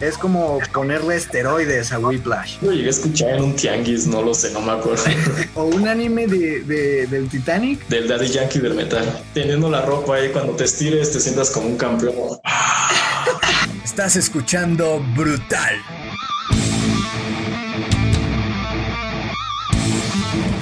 Es como ponerle esteroides a Whiplash. Lo llegué a escuchar en un tianguis, no lo sé, no me acuerdo. o un anime de, de, del Titanic. Del Daddy Yankee del metal. Teniendo la ropa ahí, cuando te estires te sientas como un campeón. Estás escuchando Brutal.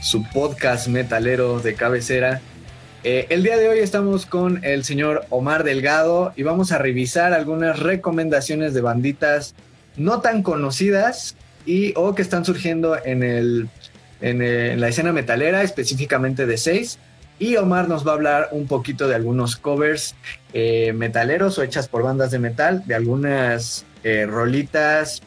su podcast metalero de cabecera. Eh, el día de hoy estamos con el señor Omar Delgado y vamos a revisar algunas recomendaciones de banditas no tan conocidas y o que están surgiendo en, el, en, la escena metalera, específicamente de seis. Y Omar nos va a hablar un poquito de algunos covers eh, metaleros o hechas por bandas de metal, de algunas eh, rolitas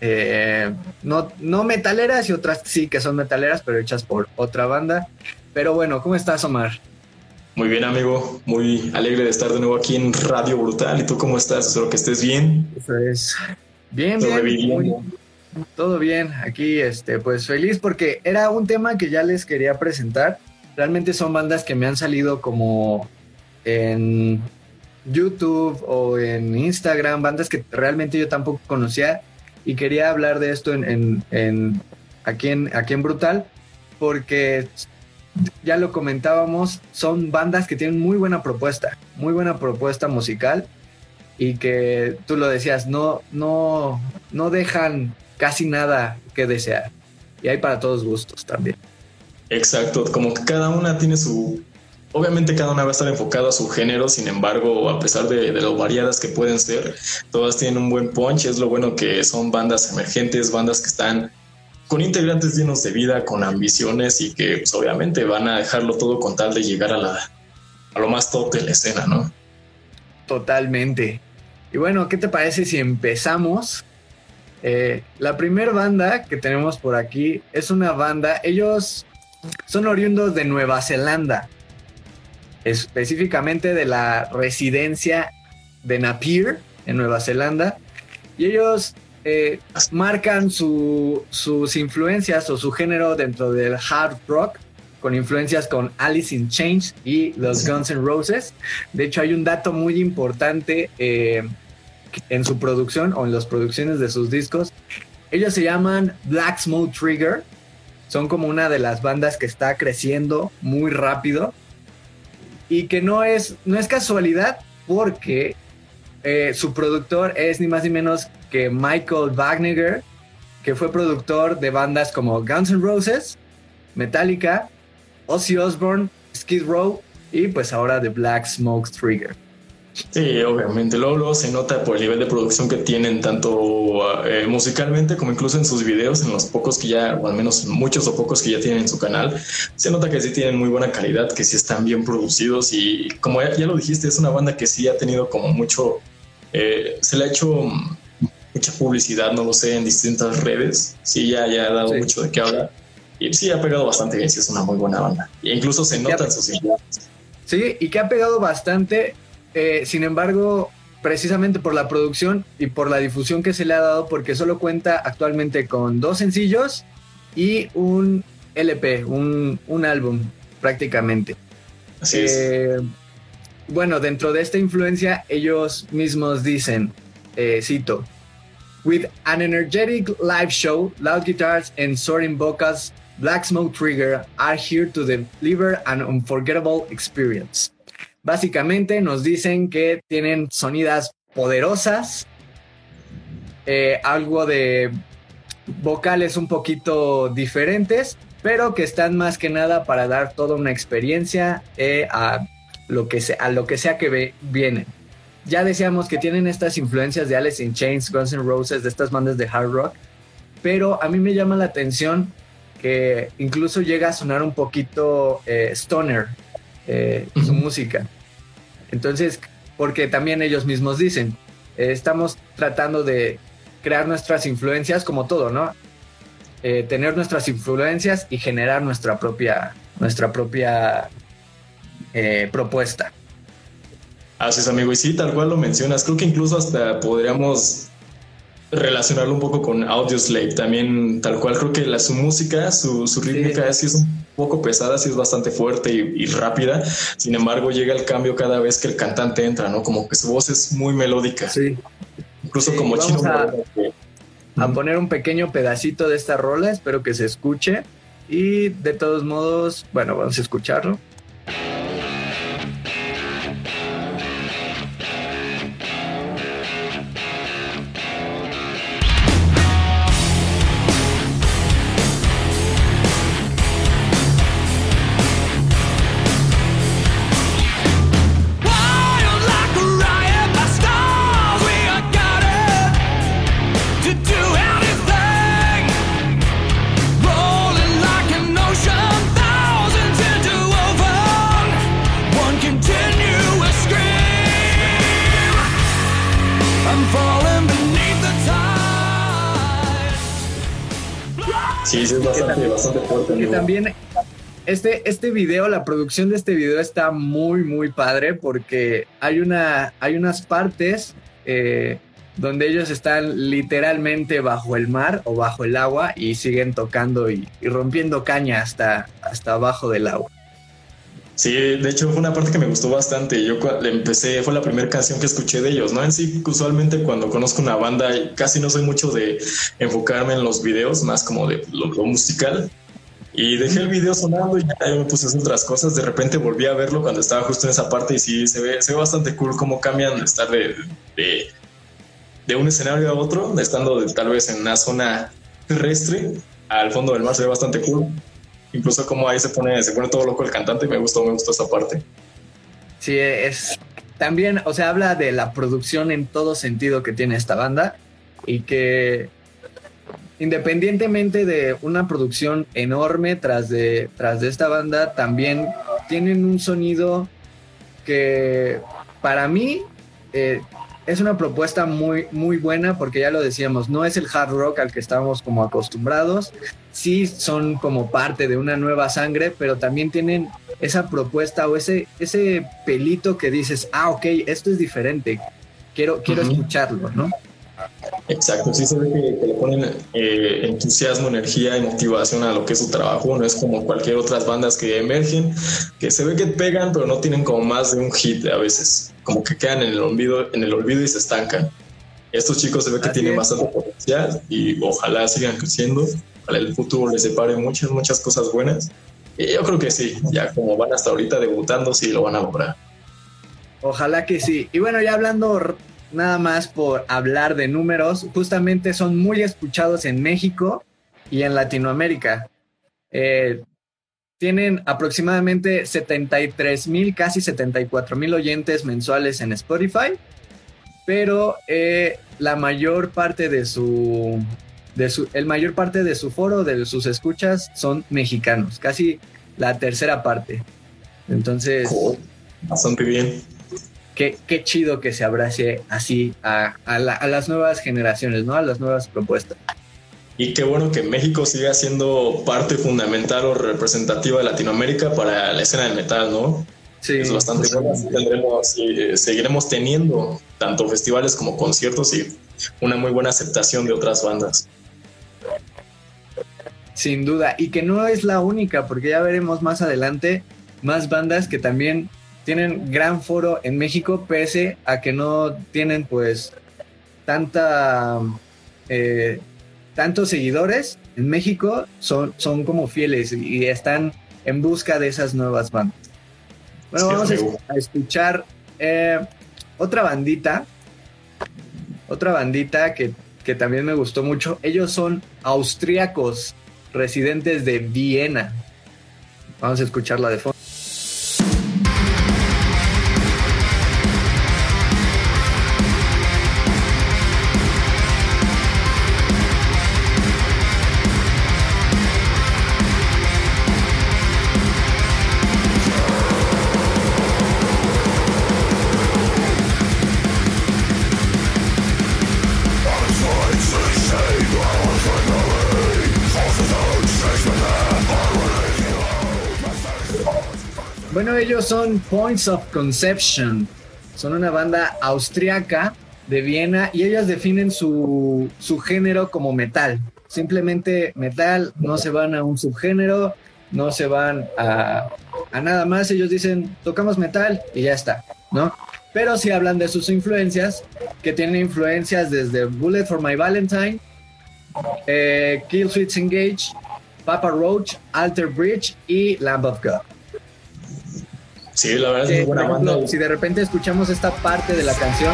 eh, no, no metaleras y otras sí que son metaleras, pero hechas por otra banda. Pero bueno, ¿cómo estás, Omar? Muy bien, amigo. Muy alegre de estar de nuevo aquí en Radio Brutal. ¿Y tú cómo estás? Espero que estés bien. Eso es. Bien, bien. todo bien. Aquí, este, pues feliz porque era un tema que ya les quería presentar. Realmente son bandas que me han salido como en YouTube o en Instagram, bandas que realmente yo tampoco conocía y quería hablar de esto en, aquí, en, aquí en Brutal, porque ya lo comentábamos, son bandas que tienen muy buena propuesta, muy buena propuesta musical y que tú lo decías, no, no, no dejan casi nada que desear. Y hay para todos gustos también. Exacto, como que cada una tiene su Obviamente cada una va a estar enfocada a su género, sin embargo, a pesar de, lo variadas que pueden ser, todas tienen un buen punch. Es lo bueno que son bandas emergentes, bandas que están con integrantes llenos de vida, con ambiciones y que pues, obviamente van a dejarlo todo con tal de llegar a, la, a lo más top de la escena, ¿no? Totalmente. Y bueno, ¿qué te parece si empezamos? Eh, la primera banda que tenemos por aquí es una banda, ellos son oriundos de Nueva Zelanda específicamente de la residencia de Napier en Nueva Zelanda. Y ellos eh, marcan sus influencias o su género dentro del hard rock, con influencias con Alice in Chains y los Guns N' Roses. De hecho, hay un dato muy importante eh, en su producción o en las producciones de sus discos. Ellos se llaman Black Smoke Trigger. Son como una de las bandas que está creciendo muy rápido y que no es, no es casualidad porque eh, su productor es ni más ni menos que Michael Wagner, que fue productor de bandas como Guns N' Roses, Metallica, Ozzy Osbourne, Skid Row y pues ahora The Black Smoke Trigger. Sí, obviamente. Luego, se nota por el nivel de producción que tienen, tanto eh, musicalmente como incluso en sus videos, en los pocos que ya, o al menos muchos o pocos que ya tienen en su canal. Se nota que sí tienen muy buena calidad, que sí están bien producidos y como ya, lo dijiste, es una banda que sí ha tenido como mucho, eh, se le ha hecho mucha publicidad, no lo sé, en distintas redes. Sí, ya, ya ha dado mucho de qué hablar. Y sí, ha pegado bastante bien, sí, es una muy buena banda. E incluso se nota en sus videos. Sí, y que ha pegado bastante eh, sin embargo, precisamente por la producción y por la difusión que se le ha dado, porque solo cuenta actualmente con dos sencillos y un LP, un, álbum prácticamente. Así es. Eh, bueno, dentro de esta influencia, ellos mismos dicen, eh, cito, With an energetic live show, loud guitars and soaring vocals, Black Smoke Trigger are here to deliver an unforgettable experience. Básicamente nos dicen que tienen sonidas poderosas, eh, algo de vocales un poquito diferentes, pero que están más que nada para dar toda una experiencia eh, a, lo que sea, a lo que que vienen. Ya decíamos que tienen estas influencias de Alice in Chains, Guns N' Roses, de estas bandas de hard rock, pero a mí me llama la atención que incluso llega a sonar un poquito eh, stoner, eh, su música. Entonces, porque también ellos mismos dicen, eh, estamos tratando de crear nuestras influencias como todo, ¿no? Eh, tener nuestras influencias y generar nuestra propia, nuestra propia eh, propuesta. Así es, amigo. Y sí, tal cual lo mencionas. Creo que incluso hasta podríamos relacionarlo un poco con Audioslave. También, tal cual, creo que la, su música, su, su rítmica sí. es un poco pesada, sí es bastante fuerte y, rápida. Sin embargo, llega el cambio cada vez que el cantante entra, ¿no? Como que su voz es muy melódica. Sí. Incluso como chino a poner un pequeño pedacito de esta rola, espero que se escuche. Y de todos modos, bueno, vamos a escucharlo. Este, este video, la producción de este video está muy, muy padre porque hay, una, hay unas partes eh, donde ellos están literalmente bajo el mar o bajo el agua y siguen tocando y, rompiendo caña hasta, hasta abajo del agua. Sí, de hecho fue una parte que me gustó bastante. Yo empecé, fue la primera canción que escuché de ellos, ¿no? En sí, usualmente cuando conozco una banda, casi no soy mucho de enfocarme en los videos, más como de lo musical. Y dejé el video sonando y ya me puse a hacer otras cosas. De repente volví a verlo cuando estaba justo en esa parte y sí, se ve, se ve bastante cool cómo cambian de estar de, de, un escenario a otro, estando tal vez en una zona terrestre al fondo del mar, se ve bastante cool. Incluso como ahí se pone, se pone todo loco el cantante, me gustó, me gustó esa parte. Sí, es también, o sea, habla de la producción en todo sentido que tiene esta banda y que independientemente de una producción enorme tras de, tras de esta banda, también tienen un sonido que para mí eh, es una propuesta muy, muy buena porque ya lo decíamos, no es el hard rock al que estamos como acostumbrados, sí son como parte de una nueva sangre, pero también tienen esa propuesta o ese, ese pelito que dices, ah, ok, esto es diferente, quiero, quiero escucharlo, ¿no? Exacto, sí se ve que, le ponen eh, entusiasmo, energía y motivación a lo que es su trabajo, no es como cualquier otras bandas que emergen, que se ve que pegan, pero no tienen como más de un hit a veces, como que quedan en el olvido, en el olvido y se estancan. Estos chicos se ve que tienen bastante potencial y ojalá sigan creciendo, para el futuro les separe muchas, muchas cosas buenas. Y yo creo que sí, ya como van hasta ahorita debutando, sí lo van a lograr. Ojalá que sí. Y bueno, ya hablando nada más por hablar de números, justamente son muy escuchados en México y en Latinoamérica. Eh, tienen aproximadamente 73 mil, casi 74 mil oyentes mensuales en Spotify, pero eh, la mayor parte de su, de su, el mayor parte de su foro, de sus escuchas, son mexicanos, casi la tercera parte. Entonces, bastante bien qué, chido que se abrace así a, las nuevas generaciones, ¿no? A las nuevas propuestas. Y qué bueno que México siga siendo parte fundamental o representativa de Latinoamérica para la escena del metal, ¿no? Sí. Es bastante bueno. Tendremos, eh, seguiremos teniendo tanto festivales como conciertos y una muy buena aceptación de otras bandas. Sin duda, y que no es la única, porque ya veremos más adelante más bandas que también tienen gran foro en México, pese a que no tienen pues tanta eh, tantos seguidores en México, son, son como fieles y están en busca de esas nuevas bandas. Bueno, vamos a, escuchar eh, otra bandita, otra bandita que, que también me gustó mucho. Ellos son austríacos, residentes de Viena. Vamos a escucharla de fondo. Bueno, ellos son Points of Conception. Son una banda austriaca de Viena y ellas definen su, su género como metal. Simplemente metal, no se van a un subgénero, no se van a, a nada más. Ellos dicen, tocamos metal y ya está, ¿no? Pero sí hablan de sus influencias, que tienen influencias desde Bullet for My Valentine, eh, Kill Switch Engage, Papa Roach, Alter Bridge y Lamb of God. Sí, la verdad es muy buena banda. Si de repente escuchamos esta parte de la canción,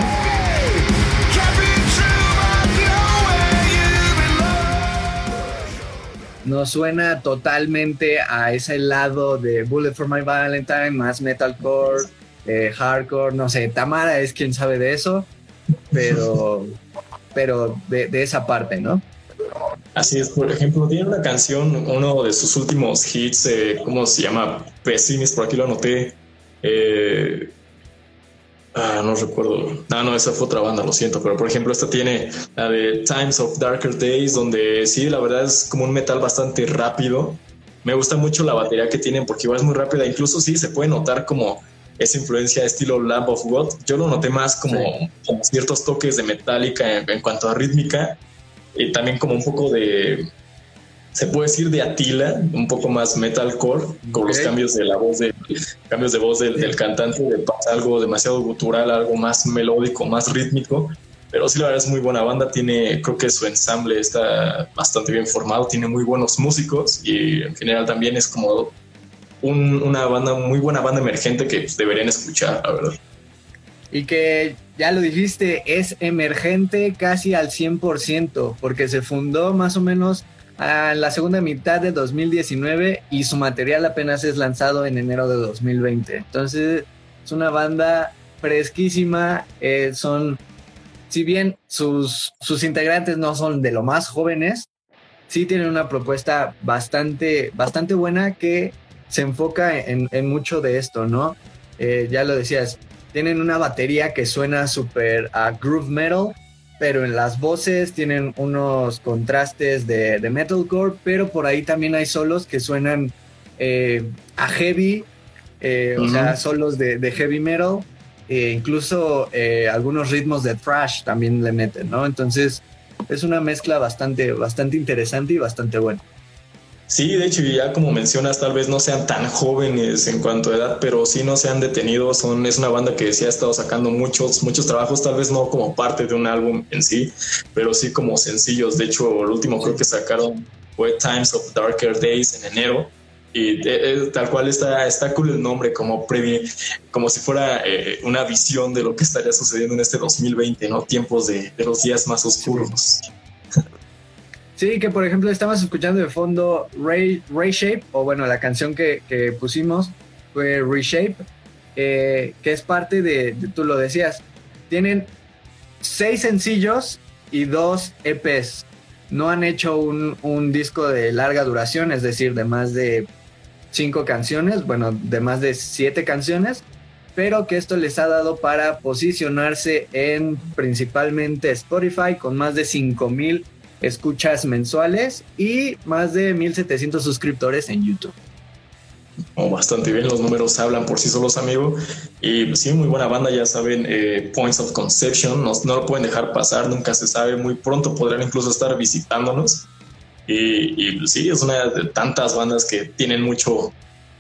nos suena totalmente a ese lado de Bullet for My Valentine, más metalcore, eh, hardcore, no sé, Tamara es quien sabe de eso, pero, pero de, esa parte, ¿no? Así es, por ejemplo, tiene una canción, uno de sus últimos hits, eh, ¿cómo se llama? Pessimist, por aquí lo anoté. Eh, ah, no recuerdo. No, no, esa fue otra banda, lo siento. Pero por ejemplo, esta tiene la de Times of Darker Days, donde sí, la verdad es como un metal bastante rápido. Me gusta mucho la batería que tienen porque igual es muy rápida. Incluso sí se puede notar como esa influencia estilo Lamb of God. Yo lo noté más como, ciertos toques de metálica en, cuanto a rítmica y también como un poco de, se puede decir de Atila, un poco más metalcore, con los cambios de la voz, de, cambios de voz del, cantante, de algo demasiado gutural, algo más melódico, más rítmico. Pero sí, la verdad es muy buena banda. Tiene, creo que su ensamble está bastante bien formado, tiene muy buenos músicos y en general también es como una banda, muy buena banda emergente que pues, deberían escuchar, la verdad. Y que ya lo dijiste, es emergente casi al 100%, porque se fundó más o menos a la segunda mitad de 2019 y su material apenas es lanzado en enero de 2020. Entonces, es una banda fresquísima, eh, son, si bien sus, sus integrantes no son de lo más jóvenes, sí tienen una propuesta bastante, bastante buena que se enfoca en, mucho de esto, ¿no? Eh, ya lo decías, tienen una batería que suena súper a groove metal, pero en las voces tienen unos contrastes de, metalcore, pero por ahí también hay solos que suenan eh, a heavy, eh, o sea, solos de, heavy metal, e incluso algunos ritmos de thrash también le meten, ¿no? Entonces es una mezcla bastante, bastante interesante y bastante buena. Sí, de hecho, ya como mencionas, tal vez no sean tan jóvenes en cuanto a edad, pero sí no se han detenido. Son, es una banda que sí ha estado sacando muchos, muchos trabajos, tal vez no como parte de un álbum en sí, pero sí como sencillos. De hecho, el último creo que sacaron fue Times of Darker Days en enero. Y tal cual está, está cool el nombre, como, como si fuera eh, una visión de lo que estaría sucediendo en este 2020, ¿no? Tiempos de, de los días más oscuros. Sí, que por ejemplo estamos escuchando de fondo Ray, Shape, o bueno, la canción que, pusimos fue Reshape, eh, que es parte de, tú lo decías, tienen seis sencillos y dos EPs. No han hecho un, un disco de larga duración, es decir, de más de cinco canciones, bueno, de más de siete canciones, pero que esto les ha dado para posicionarse en principalmente Spotify con más de 5000 mil escuchas mensuales y más de 1700 suscriptores en YouTube. Oh, bastante bien, los números hablan por sí solos, amigo. Y sí, muy buena banda, ya saben, eh, Points of Conception, no, lo pueden dejar pasar, nunca se sabe, muy pronto podrán incluso estar visitándonos. Y, sí, es una de tantas bandas que tienen mucho,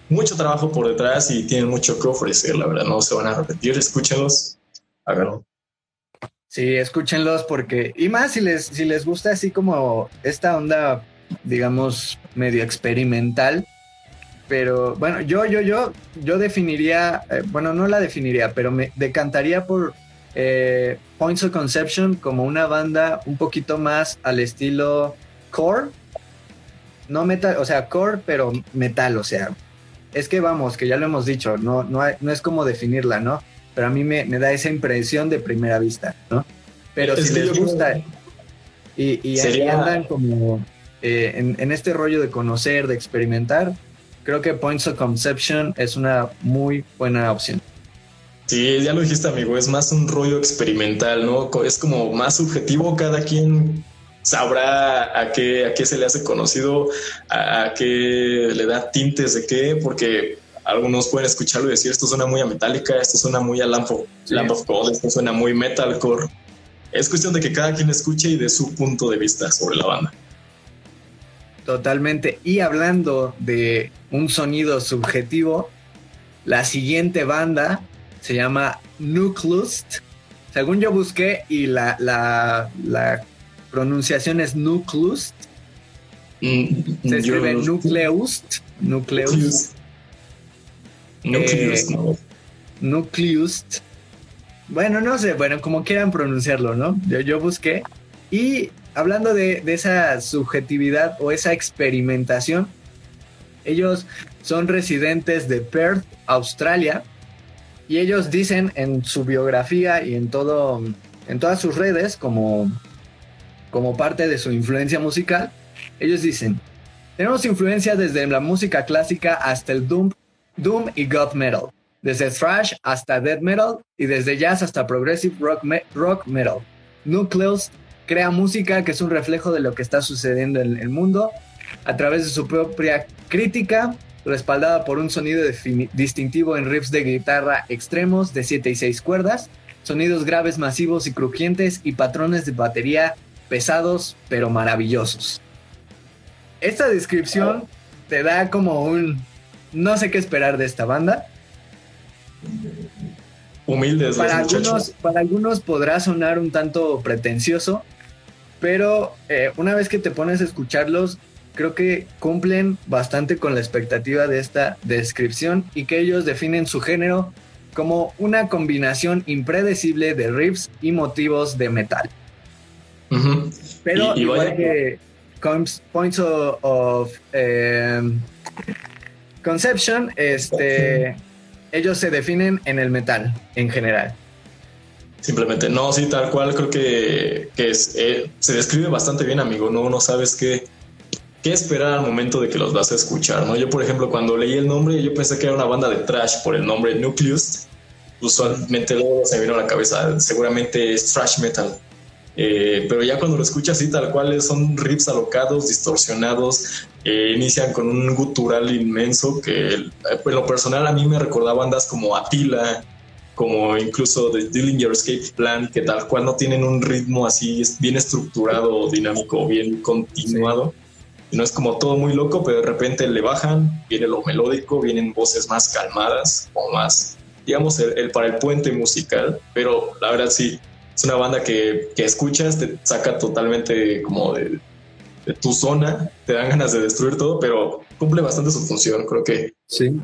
mucho trabajo por detrás y tienen mucho que ofrecer, la verdad, no se van a repetir, escúchenlos, háganlo. Sí, escúchenlos porque, y más si les, si les gusta así como esta onda, digamos, medio experimental. Pero bueno, yo, yo, yo, yo definiría, eh, bueno, no la definiría, pero me decantaría por eh, Points of Conception como una banda un poquito más al estilo core. No metal, o sea, core, pero metal, o sea. Es que vamos, que ya lo hemos dicho, no, no, no es como definirla, ¿no? Pero a mí me, da esa impresión de primera vista, ¿no? Pero si les gusta y, y andan como eh, en, este rollo de conocer, de experimentar, creo que Points of Conception es una muy buena opción. Sí, ya lo dijiste, amigo, es más un rollo experimental, ¿no? Es como más subjetivo, cada quien sabrá a qué, a qué se le hace conocido, a, a qué le da tintes de qué, porque algunos pueden escucharlo y decir esto suena muy a Metallica, esto suena muy a Lamp of, of God, esto suena muy metalcore. Es cuestión de que cada quien escuche y dé su punto de vista sobre la banda. Totalmente. Y hablando de un sonido subjetivo, la siguiente banda se llama Nucleus. Según yo busqué y la, la, la pronunciación es Nucleus. Mm, se escribe Nucleus. Nucleus. Nucleus. Eh, Nucleus. Bueno, no sé, bueno, como quieran pronunciarlo, ¿no? Yo, yo busqué. Y hablando de, de esa subjetividad o esa experimentación, ellos son residentes de Perth, Australia, y ellos dicen en su biografía y en todo, en todas sus redes, como, como parte de su influencia musical, ellos dicen, tenemos influencia desde la música clásica hasta el doom, doom y goth metal, desde thrash hasta death metal y desde jazz hasta progressive rock, rock metal. Nucleus crea música que es un reflejo de lo que está sucediendo en el mundo a través de su propia crítica, respaldada por un sonido distintivo en riffs de guitarra extremos de 7 y 6 cuerdas, sonidos graves masivos y crujientes y patrones de batería pesados pero maravillosos. Esta descripción te da como un no sé qué esperar de esta banda. Humildes para algunos, para algunos podrá sonar un tanto pretencioso, pero eh, una vez que te pones a escucharlos, creo que cumplen bastante con la expectativa de esta descripción y que ellos definen su género como una combinación impredecible de riffs y motivos de metal. Pero igual que Points of, em, Conception, este, ellos se definen en el metal en general. Simplemente, no, sí, tal cual, creo que, es, eh, se describe bastante bien, amigo. No, no sabes qué, qué esperar al momento de que los vas a escuchar, ¿no? Yo, por ejemplo, cuando leí el nombre, yo pensé que era una banda de trash por el nombre Nucleus. Usualmente luego se me vino a la cabeza, seguramente es trash metal. Eh, pero ya cuando lo escuchas así tal cual son riffs alocados, distorsionados, eh, inician con un gutural inmenso que en lo personal a mí me recordaba bandas como Attila, como incluso The Dillinger Escape Plan, que tal cual no tienen un ritmo así bien estructurado, dinámico, bien continuado. No es como todo muy loco, pero de repente le bajan, viene lo melódico, vienen voces más calmadas o más, digamos, el, para el puente musical, pero la verdad sí, es una banda que, que escuchas, te saca totalmente como de, tu zona, te dan ganas de destruir todo, pero cumple bastante su función, creo que. Sí.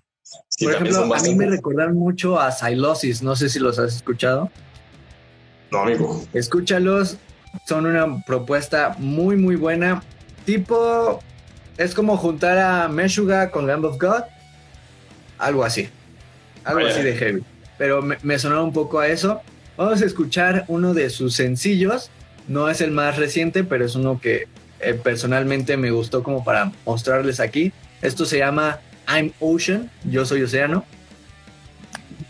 Por ejemplo, a mí me recordaron mucho a Silosis, no sé si los has escuchado. No, amigo. Escúchalos, son una propuesta muy, muy buena tipo, es como juntar a Meshuga con Lamb of God, algo así, algo así de heavy. Pero me, sonó un poco a eso. Vamos a escuchar uno de sus sencillos. No es el más reciente, pero es uno que eh, personalmente me gustó como para mostrarles aquí. Esto se llama I'm Ocean, yo soy océano.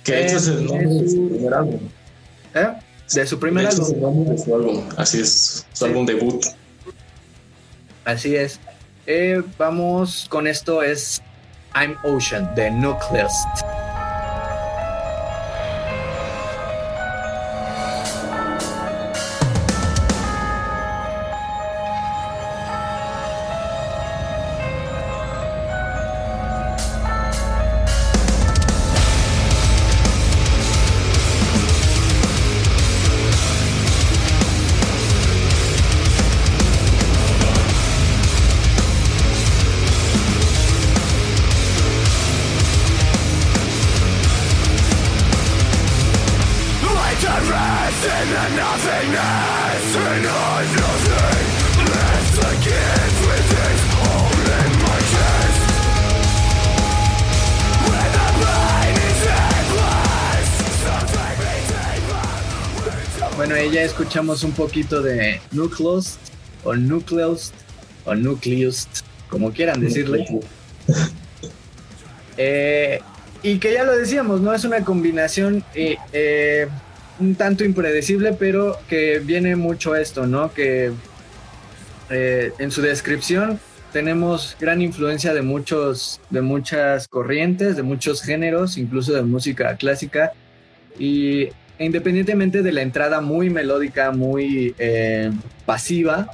Que es el nombre de su primer álbum. ¿Eh? De su primer álbum. Así es, su álbum debut. Así es. Eh, vamos con esto, es I'm Ocean de Nucleus. Escuchamos un poquito de Nucleus o Nucleus o Nucleus, como quieran decirle. Eh, y que ya lo decíamos, ¿no? Es una combinación eh, eh, un tanto impredecible, pero que viene mucho esto, ¿no? Que en su descripción tenemos gran influencia de muchos, de muchas corrientes, de muchos géneros, incluso de música clásica. Y independientemente de la entrada muy melódica, muy eh, pasiva,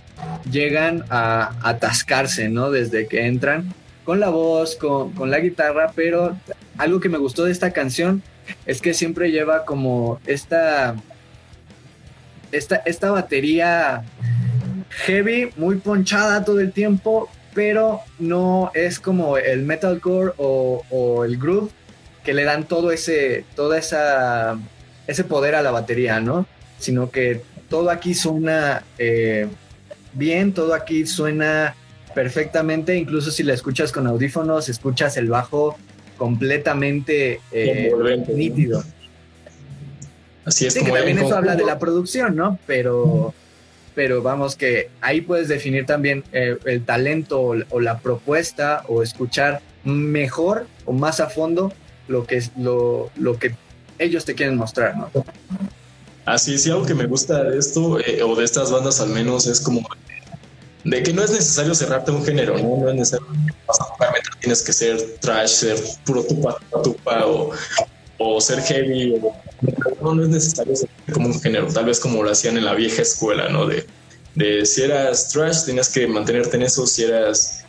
llegan a atascarse, ¿no? Desde que entran con la voz, con, con, la guitarra, pero algo que me gustó de esta canción es que siempre lleva como esta, esta, esta batería heavy, muy ponchada todo el tiempo, pero no es como el metalcore o, o el groove que le dan todo ese, toda esa ese poder a la batería, ¿no? Sino que todo aquí suena eh, bien, todo aquí suena perfectamente, incluso si la escuchas con audífonos, escuchas el bajo completamente eh, nítido. Así es. Sí, que también eso habla de la producción, ¿no? Pero, pero vamos que ahí puedes definir también eh, el talento o, o, la propuesta o escuchar mejor o más a fondo lo que es lo, lo que ellos te quieren mostrar, ¿no? Así sí, algo que me gusta de esto, eh, o de estas bandas al menos, es como de que no es necesario cerrarte un género, ¿no? No es necesario, tienes que ser trash, ser puro tupa, tupa, o, o ser heavy, no, no es necesario ser como un género, tal vez como lo hacían en la vieja escuela, ¿no? De, de si eras trash, tenías que mantenerte en eso, si eras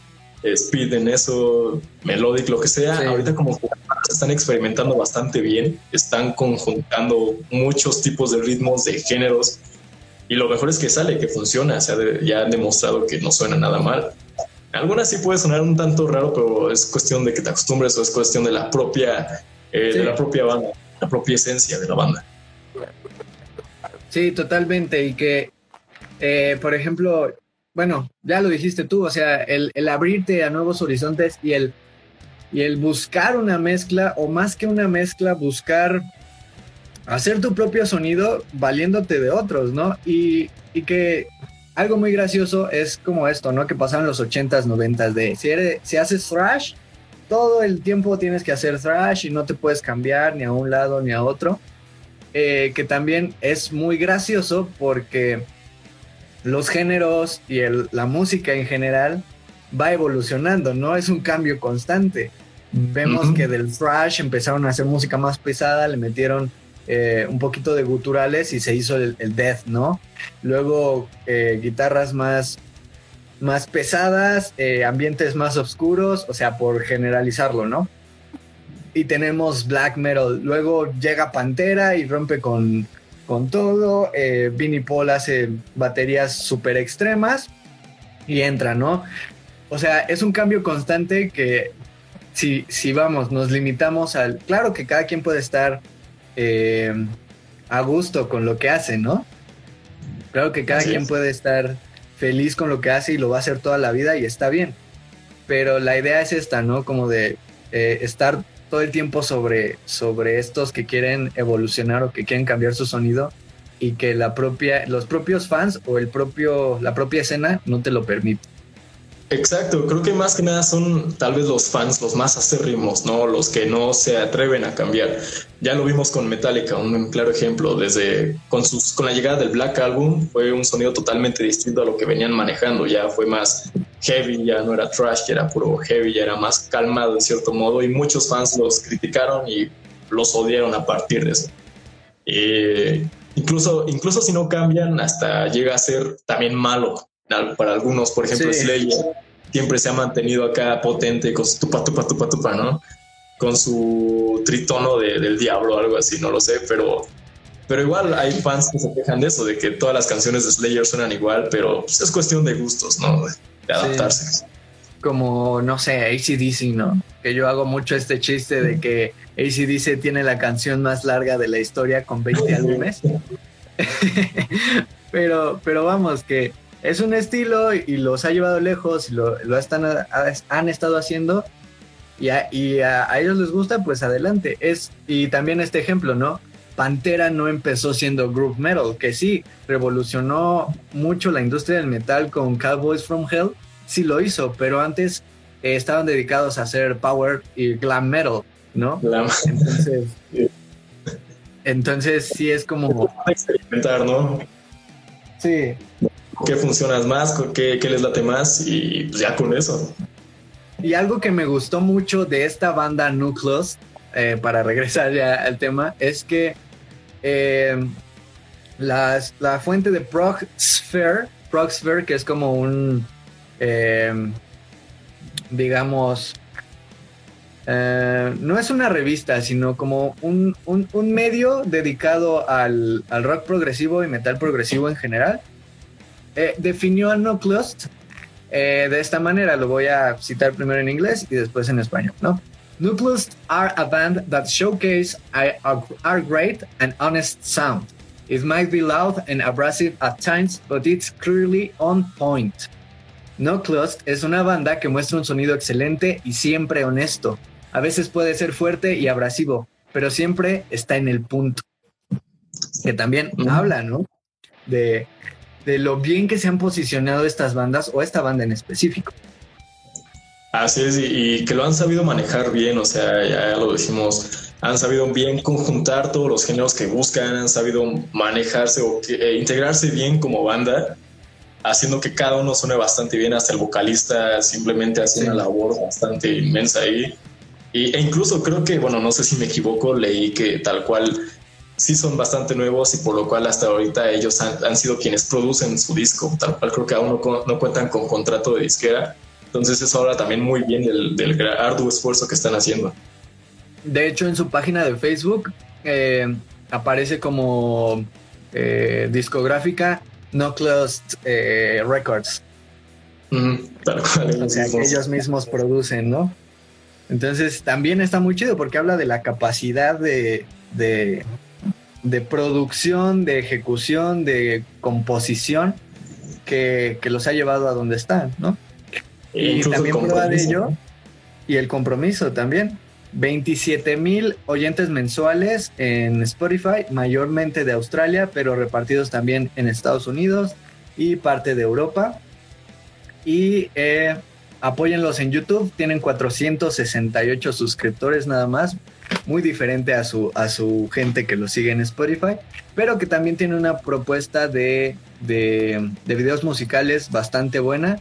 speed en eso, melodic, lo que sea. Ahorita como están experimentando bastante bien, están conjuntando muchos tipos de ritmos, de géneros, y lo mejor es que sale, que funciona, o sea, ya han demostrado que no suena nada mal. Algunas sí puede sonar un tanto raro, pero es cuestión de que te acostumbres o es cuestión de la propia, eh, de la propia banda, la propia esencia de la banda. Sí, totalmente. Y que, eh, por ejemplo, bueno, ya lo dijiste tú, o sea, el, abrirte a nuevos horizontes y el, y el buscar una mezcla, o más que una mezcla, buscar hacer tu propio sonido valiéndote de otros, ¿no? Y, que algo muy gracioso es como esto, ¿no? Que pasaron los 80s, 90s de si, eres, si haces thrash, todo el tiempo tienes que hacer thrash y no te puedes cambiar ni a un lado ni a otro. Eh, que también es muy gracioso porque los géneros y la música en general va evolucionando, no es un cambio constante. Vemos que del thrash empezaron a hacer música más pesada, le metieron eh, un poquito de guturales y se hizo el, death, ¿no? Luego eh, guitarras más, más pesadas, eh, ambientes más oscuros, o sea, por generalizarlo, ¿no? Y tenemos black metal. Luego llega Pantera y rompe con, con todo. Eh, Vinnie Paul hace baterías súper extremas y entra, ¿no? O sea, es un cambio constante que si, si vamos, nos limitamos al... Claro que cada quien puede estar eh, a gusto con lo que hace, ¿no? Claro que cada quien puede estar feliz con lo que hace y lo va a hacer toda la vida y está bien. Pero la idea es esta, ¿no? Como de eh, estar todo el tiempo sobre, sobre estos que quieren evolucionar o que quieren cambiar su sonido y que la propia, los propios fans o el propio, la propia escena no te lo permite. Exacto, creo que más que nada son tal vez los fans los más acérrimos, ¿no? Los que no se atreven a cambiar. Ya lo vimos con Metallica, un claro ejemplo, desde con, sus, con la llegada del Black Album fue un sonido totalmente distinto a lo que venían manejando, ya fue más heavy, ya no era trash, ya era puro heavy, ya era más calmado de cierto modo y muchos fans los criticaron y los odiaron a partir de eso. Eh, incluso, incluso si no cambian, hasta llega a ser también malo para algunos, por ejemplo, Slayer siempre se ha mantenido acá potente con su tupa, tupa, tupa, tupa, ¿no? Con su tritono del diablo o algo así, no lo sé, pero, pero igual hay fans que se quejan de eso, de que todas las canciones de Slayer suenan igual, pero pues, es cuestión de gustos, ¿no? De, adaptarse. Como, no sé, ACDC, ¿no? Que yo hago mucho este chiste de que ACDC tiene la canción más larga de la historia con 20 álbumes. pero, pero vamos, que es un estilo y los ha llevado lejos y lo, están, han estado haciendo y, a, ellos les gusta, pues adelante. Es, y también este ejemplo, ¿no? Pantera no empezó siendo group metal, que sí, revolucionó mucho la industria del metal con Cowboys from Hell, sí lo hizo, pero antes eh, estaban dedicados a hacer power y glam metal, ¿no? Glam. Entonces, entonces sí es como... Experimentar, ¿no? Sí, qué funciona más, qué, qué les late más y pues ya con eso. Y algo que me gustó mucho de esta banda Nucleus, eh, para regresar ya al tema, es que eh, la fuente de Progsphere, Progsphere, que es como un, eh, digamos, no es una revista, sino como un, medio dedicado al, al, rock progresivo y metal progresivo en general, definió a Nucleus eh, de esta manera, lo voy a citar primero en inglés y después en español, ¿no? Nucleus are a band that showcase a, a, great and honest sound. It might be loud and abrasive at times, but it's clearly on point. Nucleus es una banda que muestra un sonido excelente y siempre honesto. A veces puede ser fuerte y abrasivo, pero siempre está en el punto. Que también habla, ¿no? De, de lo bien que se han posicionado estas bandas o esta banda en específico. Así es, y, que lo han sabido manejar bien, o sea, ya lo decimos, han sabido bien conjuntar todos los géneros que buscan, han sabido manejarse o eh, integrarse bien como banda, haciendo que cada uno suene bastante bien, hasta el vocalista simplemente hace una labor bastante inmensa ahí. Y, e incluso creo que, bueno, no sé si me equivoco, leí que tal cual sí son bastante nuevos y por lo cual hasta ahorita ellos han, sido quienes producen su disco, tal cual creo que aún no, cuentan con contrato de disquera. Entonces eso habla también muy bien del, arduo esfuerzo que están haciendo. De hecho, en su página de Facebook eh, aparece como eh, discográfica No Closed eh, Records. tal cual. O sea, que ellos mismos producen, ¿no? Entonces también está muy chido porque habla de la capacidad de, de producción, de ejecución, de composición que, los ha llevado a donde están, ¿no? y también prueba de ello y el compromiso también. 27 mil oyentes mensuales en Spotify, mayormente de Australia, pero repartidos también en Estados Unidos y parte de Europa. Y eh, apóyenlos en YouTube, tienen 468 suscriptores nada más, muy diferente a su, a su gente que lo sigue en Spotify, pero que también tiene una propuesta de, de, videos musicales bastante buena,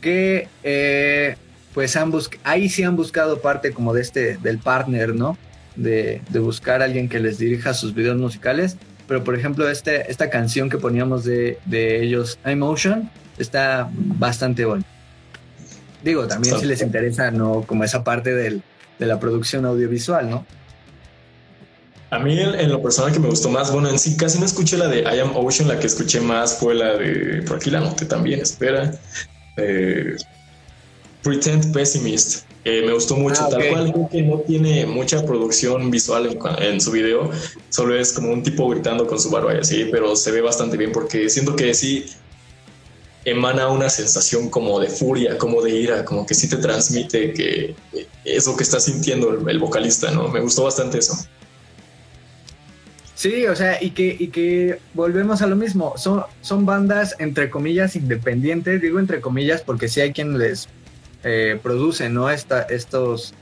que eh, pues han ahí sí han buscado parte como de este, del partner, ¿no? De, buscar a alguien que les dirija sus videos musicales. Pero por ejemplo, este, esta canción que poníamos de, de ellos, Emotion, está bastante buena. Digo, también si les interesa, ¿no? Como esa parte del, de la producción audiovisual, ¿no? A mí en, lo personal que me gustó más, bueno, en sí casi no escuché la de I Am Ocean, la que escuché más fue la de, por aquí la noté también, espera, eh, Pretend Pessimist. me gustó mucho, ah, tal cual creo que no tiene mucha producción visual en, su video, solo es como un tipo gritando con su barba y así, pero se ve bastante bien porque siento que sí emana una sensación como de furia, como de ira, como que sí te transmite que es lo que está sintiendo el, vocalista, ¿no? Me gustó bastante eso. Sí, o sea, y que, y que volvemos a lo mismo, son, son bandas entre comillas independientes, digo entre comillas porque sí hay quien les eh, produce, ¿no? Esta, estos,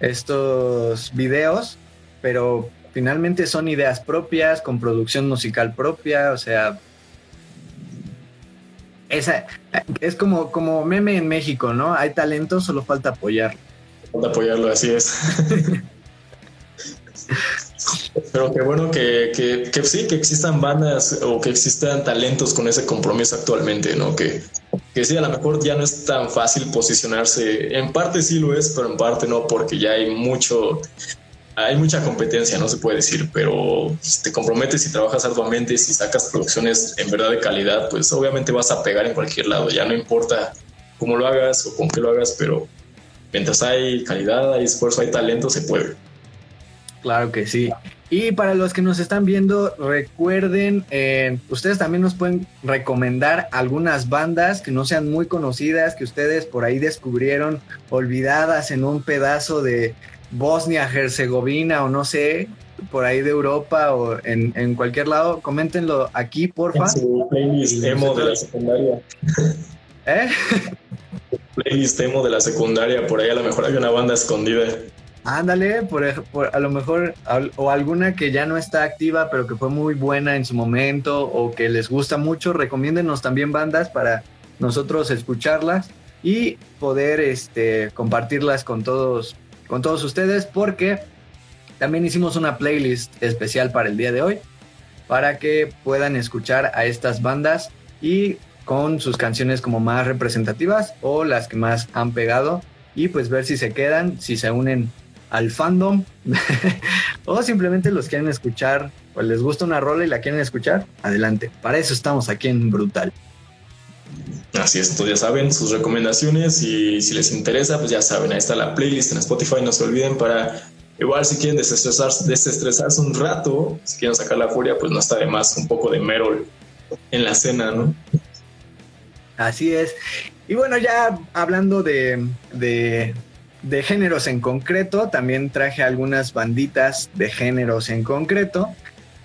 estos videos, pero finalmente son ideas propias, con producción musical propia, o sea, esa, es como, como meme en México, ¿no? Hay talento, solo falta apoyar. Falta apoyarlo, así es. Pero qué bueno que, que, sí, que existan bandas o que existan talentos con ese compromiso actualmente, ¿no? Que, que sí, a lo mejor ya no es tan fácil posicionarse. En parte sí lo es, pero en parte no, porque ya hay mucho, hay mucha competencia, no se puede decir, pero si te comprometes y trabajas arduamente, si sacas producciones en verdad de calidad, pues obviamente vas a pegar en cualquier lado, ya no importa cómo lo hagas o con qué lo hagas, pero mientras hay calidad, hay esfuerzo, hay talento, se puede. Claro que sí. Y para los que nos están viendo, recuerden, eh, ustedes también nos pueden recomendar algunas bandas que no sean muy conocidas, que ustedes por ahí descubrieron olvidadas en un pedazo de, Bosnia, Herzegovina o no sé, por ahí de Europa o en, cualquier lado, coméntenlo aquí, porfa. En su playlist emo de la secundaria. ¿Eh? playlist emo de la secundaria, por ahí a lo mejor hay una banda escondida. Ándale, por, a lo mejor, o alguna que ya no está activa, pero que fue muy buena en su momento, o que les gusta mucho, recomiéndenos también bandas para nosotros escucharlas y poder este, compartirlas con todos, con todos ustedes, porque también hicimos una playlist especial para el día de hoy, para que puedan escuchar a estas bandas y con sus canciones como más representativas o las que más han pegado y pues ver si se quedan, si se unen al fandom o simplemente los quieren escuchar o les gusta una rola y la quieren escuchar, adelante. Para eso estamos aquí en Brutal. Así es, ya saben sus recomendaciones y si les interesa, pues ya saben, ahí está la playlist en Spotify, no se olviden para igual si quieren desestresarse, desestresarse un rato, si quieren sacar la furia, pues no está de más un poco de Merol en la cena, ¿no? Así es. Y bueno, ya hablando de, de géneros en concreto, también traje algunas banditas de géneros en concreto.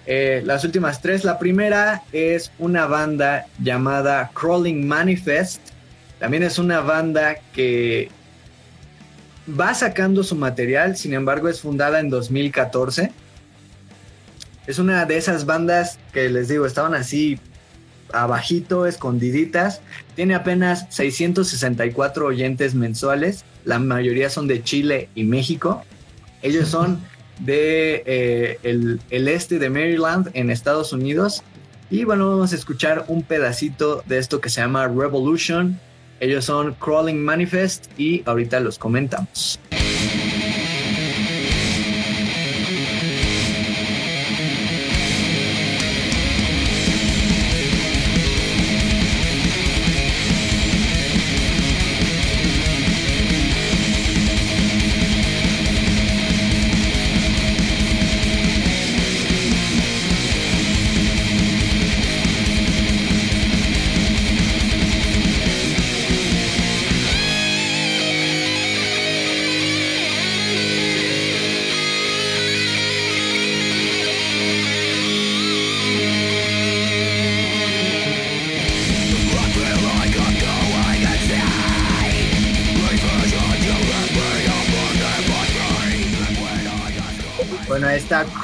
Eh, las últimas tres, la primera es una banda llamada Crawling Manifest. También es una banda que va sacando su material, sin embargo es fundada en 2014. Es una de esas bandas que les digo, estaban así abajito, escondiditas. Tiene apenas 664 oyentes mensuales. La mayoría son de Chile y México. Ellos son de eh, el, el, este de Maryland en Estados Unidos. Y bueno, vamos a escuchar un pedacito de esto que se llama Revolution. Ellos son Crawling Manifest y ahorita los comentamos.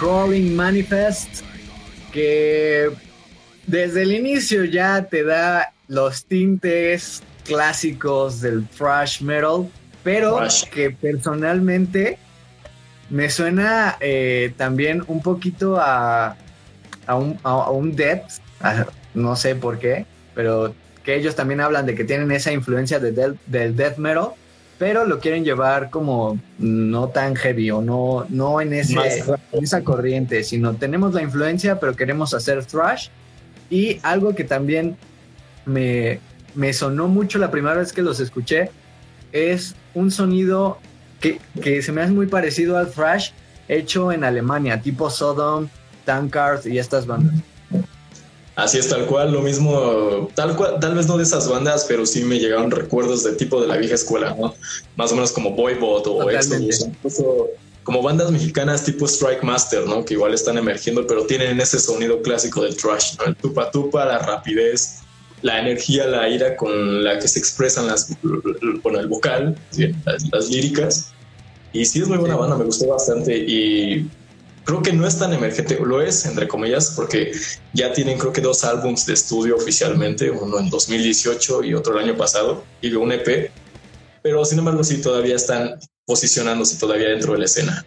Crawling Manifest, que desde el inicio ya te da los tintes clásicos del thrash metal, pero que personalmente me suena eh, también un poquito a, a, un, a, un death, no sé por qué, pero que ellos también hablan de que tienen esa influencia de del death metal, pero lo quieren llevar como no tan heavy o no, no en, ese, esa corriente, sino tenemos la influencia, pero queremos hacer thrash. Y algo que también me, me sonó mucho la primera vez que los escuché es un sonido que, que se me hace muy parecido al thrash hecho en Alemania, tipo Sodom, Tankard y estas bandas. Así es, tal cual, lo mismo, tal cual, tal vez no de esas bandas, pero sí me llegaron recuerdos de tipo de la vieja escuela, ¿no? Más o menos como Boybot o Exodus, como bandas mexicanas tipo Strike Master, ¿no? Que igual están emergiendo, pero tienen ese sonido clásico del trash, ¿no? El tupa tupa, la rapidez, la energía, la ira con la que se expresan las, bueno, el vocal, las, las líricas. Y sí es muy buena banda, me gustó bastante y creo que no es tan emergente, lo es, entre comillas, porque ya tienen creo que dos álbums de estudio oficialmente, uno en 2018 y otro el año pasado, y un EP, pero sin embargo sí todavía están posicionándose todavía dentro de la escena.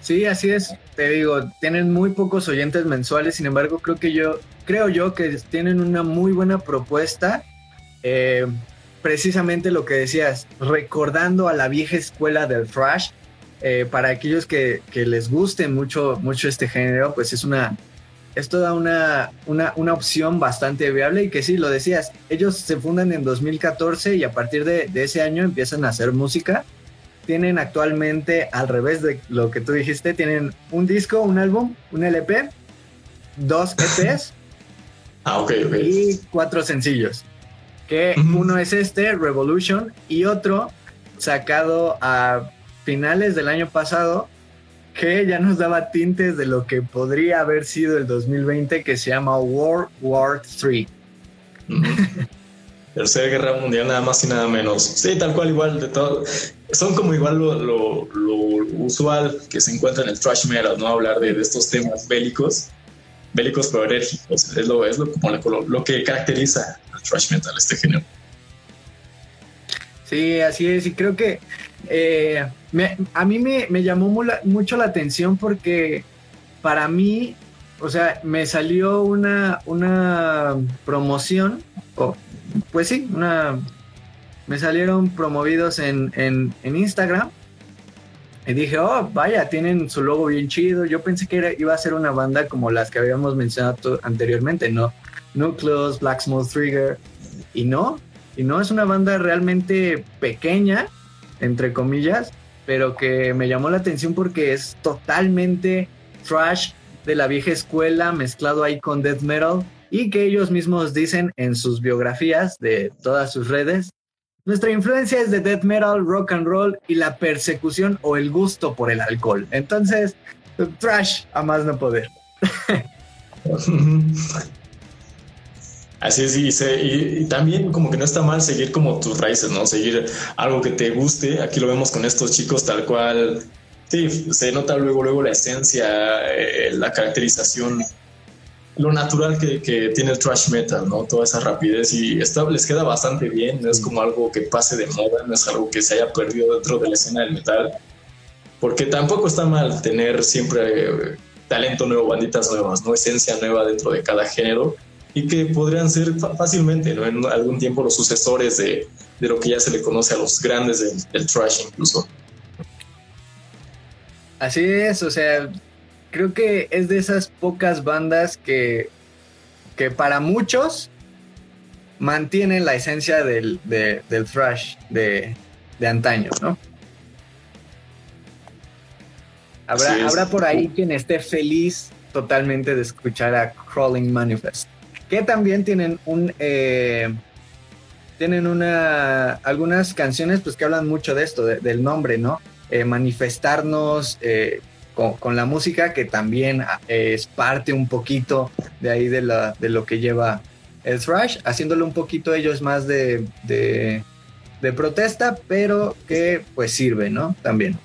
Sí, así es, te digo, tienen muy pocos oyentes mensuales, sin embargo creo que yo, creo yo que tienen una muy buena propuesta. Eh, precisamente lo que decías, recordando a la vieja escuela del thrash, eh, para aquellos que, les guste mucho, mucho este género, pues es una, es toda una, una, opción bastante viable y que sí, lo decías, ellos se fundan en 2014 y a partir de, ese año empiezan a hacer música. Tienen actualmente, al revés de lo que tú dijiste, tienen un disco, un álbum, un LP, dos EPs ah, y cuatro sencillos. Que uno es este, Revolution, y otro sacado a finales del año pasado que ya nos daba tintes de lo que podría haber sido el 2020 que se llama World War III. Tercera Guerra Mundial, nada más y nada menos. Sí, tal cual, igual de todo. son como igual lo, usual que se encuentra en el trash metal, ¿no? Hablar de, estos temas bélicos, bélicos pero enérgicos. Es lo, es lo, como lo, que caracteriza al trash metal, este género. Sí, así es. Y creo que eh, a mí me, me llamó mucho la atención porque para mí, o sea, me salió una, una promoción, o pues sí, una me salieron promovidos en, en, Instagram. Y dije, oh, vaya, tienen su logo bien chido. Yo pensé que iba a ser una banda como las que habíamos mencionado anteriormente, ¿no? Nucleus, Black Small Trigger. Y no, y no, es una banda realmente pequeña, entre comillas, pero que me llamó la atención porque es totalmente trash de la vieja escuela mezclado ahí con death metal y que ellos mismos dicen en sus biografías de todas sus redes nuestra influencia es de death metal, rock and roll y la persecución o el gusto por el alcohol. Entonces, trash a más no poder. Así es, y, también como que no está mal seguir como tus raíces, ¿no? Seguir algo que te guste. Aquí lo vemos con estos chicos tal cual. Sí, se nota luego, luego la esencia, eh, la caracterización lo natural que, tiene el thrash metal, ¿no? Toda esa rapidez y esto les queda bastante bien, no es como algo que pase de moda, no es algo que se haya perdido dentro de la escena del metal, porque tampoco está mal tener siempre eh, talento nuevo, banditas nuevas, ¿no? Esencia nueva dentro de cada género y que podrían ser fácilmente, ¿no? En algún tiempo los sucesores de, lo que ya se le conoce a los grandes del, del thrash incluso. Así es, o sea, creo que es de esas pocas bandas que, que para muchos mantienen la esencia del, thrash de, antaño, ¿no? Habrá, habrá por ahí quien esté feliz totalmente de escuchar a Crawling Manifest, que también tienen un... Eh, tienen una, algunas canciones pues que hablan mucho de esto, del nombre, ¿no? Eh, manifestarnos, eh, con, la música, que también ah, es parte un poquito de ahí de, la, de lo que lleva el thrash, haciéndolo un poquito ellos más de, de, protesta, pero que pues sirve, ¿no? También.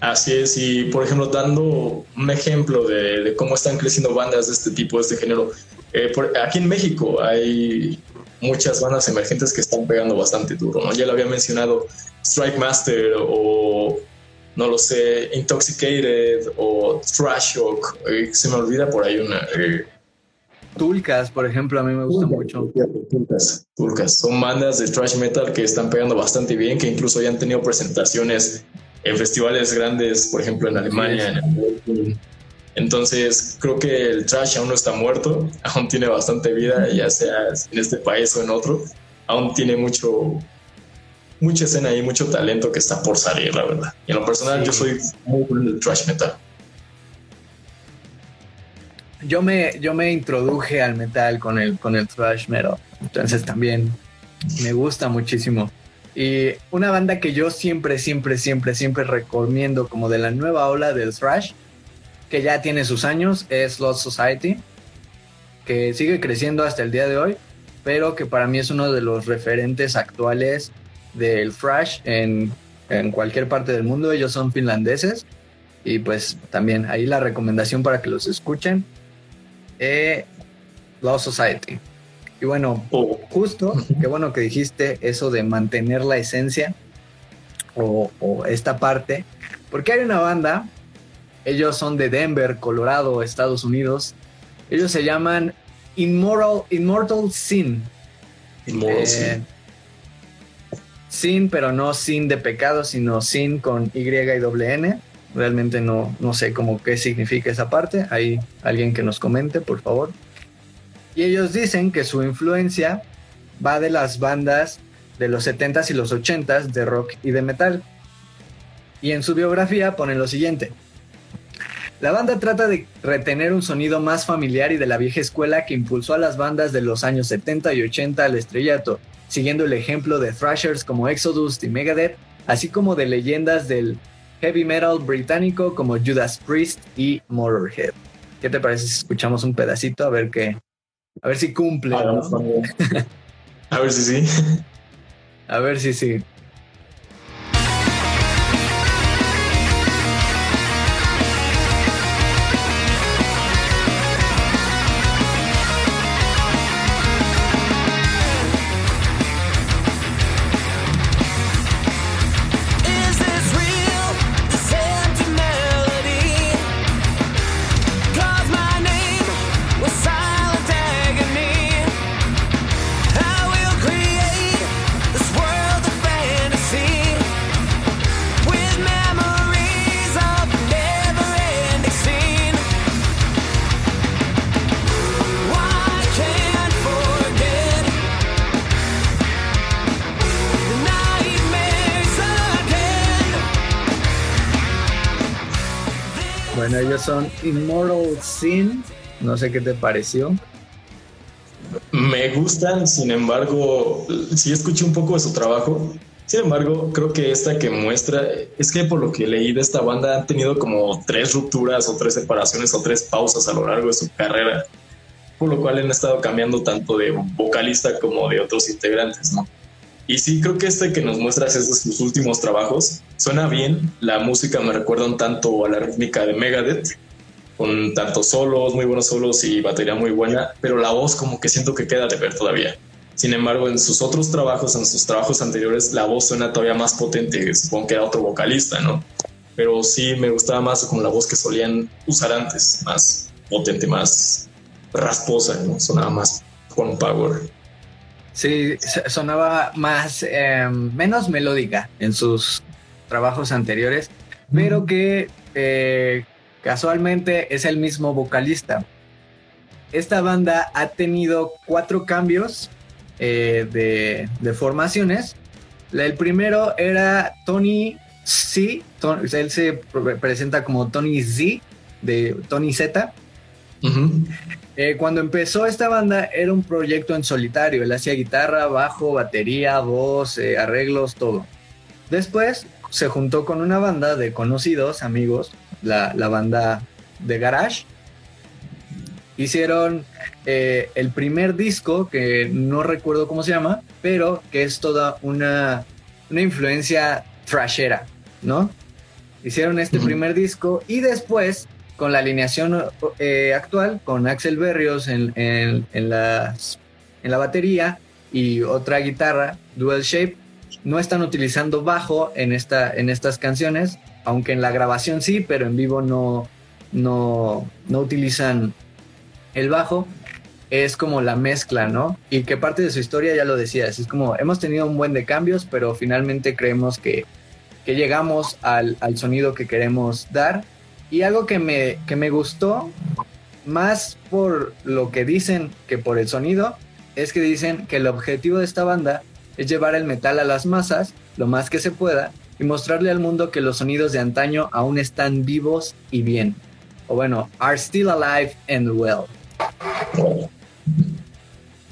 Así es, y por ejemplo, dando un ejemplo de, cómo están creciendo bandas de este tipo, de este género, eh, aquí en México hay muchas bandas emergentes que están pegando bastante duro, ¿no? Ya lo había mencionado Strike Master o no lo sé, Intoxicated o Trash Shock. Eh, se me olvida por ahí una. Eh, Tulcas, por ejemplo, a mí me gusta mucho. Tulcas, Tulcas. Son bandas de thrash metal que están pegando bastante bien, que incluso ya han tenido presentaciones en festivales grandes, por ejemplo en Alemania. Entonces, creo que el trash aún no está muerto, aún tiene bastante vida, ya sea en este país o en otro. Aún tiene mucho, mucha escena y mucho talento que está por salir, la verdad. Y en lo personal, yo soy muy bueno del thrash metal. Yo me, yo me introduje al metal con el, con el thrash metal, entonces también me gusta muchísimo. Y una banda que yo siempre, siempre, siempre, siempre recomiendo como de la nueva ola del thrash, que ya tiene sus años, es Lost Society, que sigue creciendo hasta el día de hoy, pero que para mí es uno de los referentes actuales del thrash en, cualquier parte del mundo. Ellos son finlandeses. Y pues también ahí la recomendación para que los escuchen. Eh, Law Society. Y bueno, oh. justo, qué bueno que dijiste eso de mantener la esencia o, esta parte. Porque hay una banda, ellos son de Denver, Colorado, Estados Unidos. Ellos se llaman Immortal, Immortal Sin. Immortal Sin eh, sin, pero no sin de pecado, sino sin con Y y doble N. Realmente no, no sé cómo qué significa esa parte. Hay alguien que nos comente, por favor. Y ellos dicen que su influencia va de las bandas de los 70s y los 80s de rock y de metal. Y en su biografía ponen lo siguiente. La banda trata de retener un sonido más familiar y de la vieja escuela que impulsó a las bandas de los años 70 y 80 al estrellato, siguiendo el ejemplo de thrashers como Exodus y Megadeth, así como de leyendas del heavy metal británico como Judas Priest y Motorhead. ¿Qué te parece si escuchamos un pedacito a ver qué, a ver si cumple? a ver si sí. A ver si sí. Son Immortal Sin. No sé qué te pareció. Me gustan, sin embargo, sí escuché un poco de su trajo. Sin embargo, creo que esta que muestra es que por lo que leí de esta banda han tenido como tres rupturas o tres separaciones o tres pausas a lo largo de su carrera, por lo cual han estado cambiando tanto de vocalista como de otros integrantes, ¿no? Y sí, creo que este que nos muestra es de sus últimos trabajos. Suena bien, la música me recuerda un tanto a la rítmica de Megadeth, con tantos solos, muy buenos solos y batería muy buena, pero la voz como que siento que queda de ver todavía. Sin embargo, en sus otros trabajos, en sus trabajos anteriores, la voz suena todavía más potente, supongo que era otro vocalista, ¿no? Pero sí me gustaba más como la voz que solían usar antes, más potente, más rasposa, ¿no? Sonaba más con power. Sí, sonaba más, em, menos melódica en sus trabajos anteriores, pero que eh, casualmente es el mismo vocalista. Esta banda ha tenido cuatro cambios eh, de, formaciones. El primero era Tony C, él se presenta como Tony Z, de Tony Z. Eh, cuando empezó esta banda era un proyecto en solitario, él hacía guitarra, bajo, batería, voz, eh, arreglos, todo. Después se juntó con una banda de conocidos, amigos, la, la banda de Garage. Hicieron eh, el primer disco, que no recuerdo cómo se llama, pero que es toda una, una influencia trashera, ¿no? Hicieron este primer disco y después, con la alineación eh, actual, con Axel Berrios en, en, en, en la batería y otra guitarra, Dual Shape, no están utilizando bajo en, esta, en estas canciones, aunque en la grabación sí, pero en vivo no, no, no utilizan el bajo es como la mezcla, ¿no? Y que parte de su historia ya lo decías, es como hemos tenido un buen de cambios, pero finalmente creemos que, llegamos al, sonido que queremos dar. Y algo que me, que me gustó, más por lo que dicen que por el sonido, es que dicen que el objetivo de esta banda es llevar el metal a las masas lo más que se pueda y mostrarle al mundo que los sonidos de antaño aún están vivos y bien. O bueno, are still alive and well.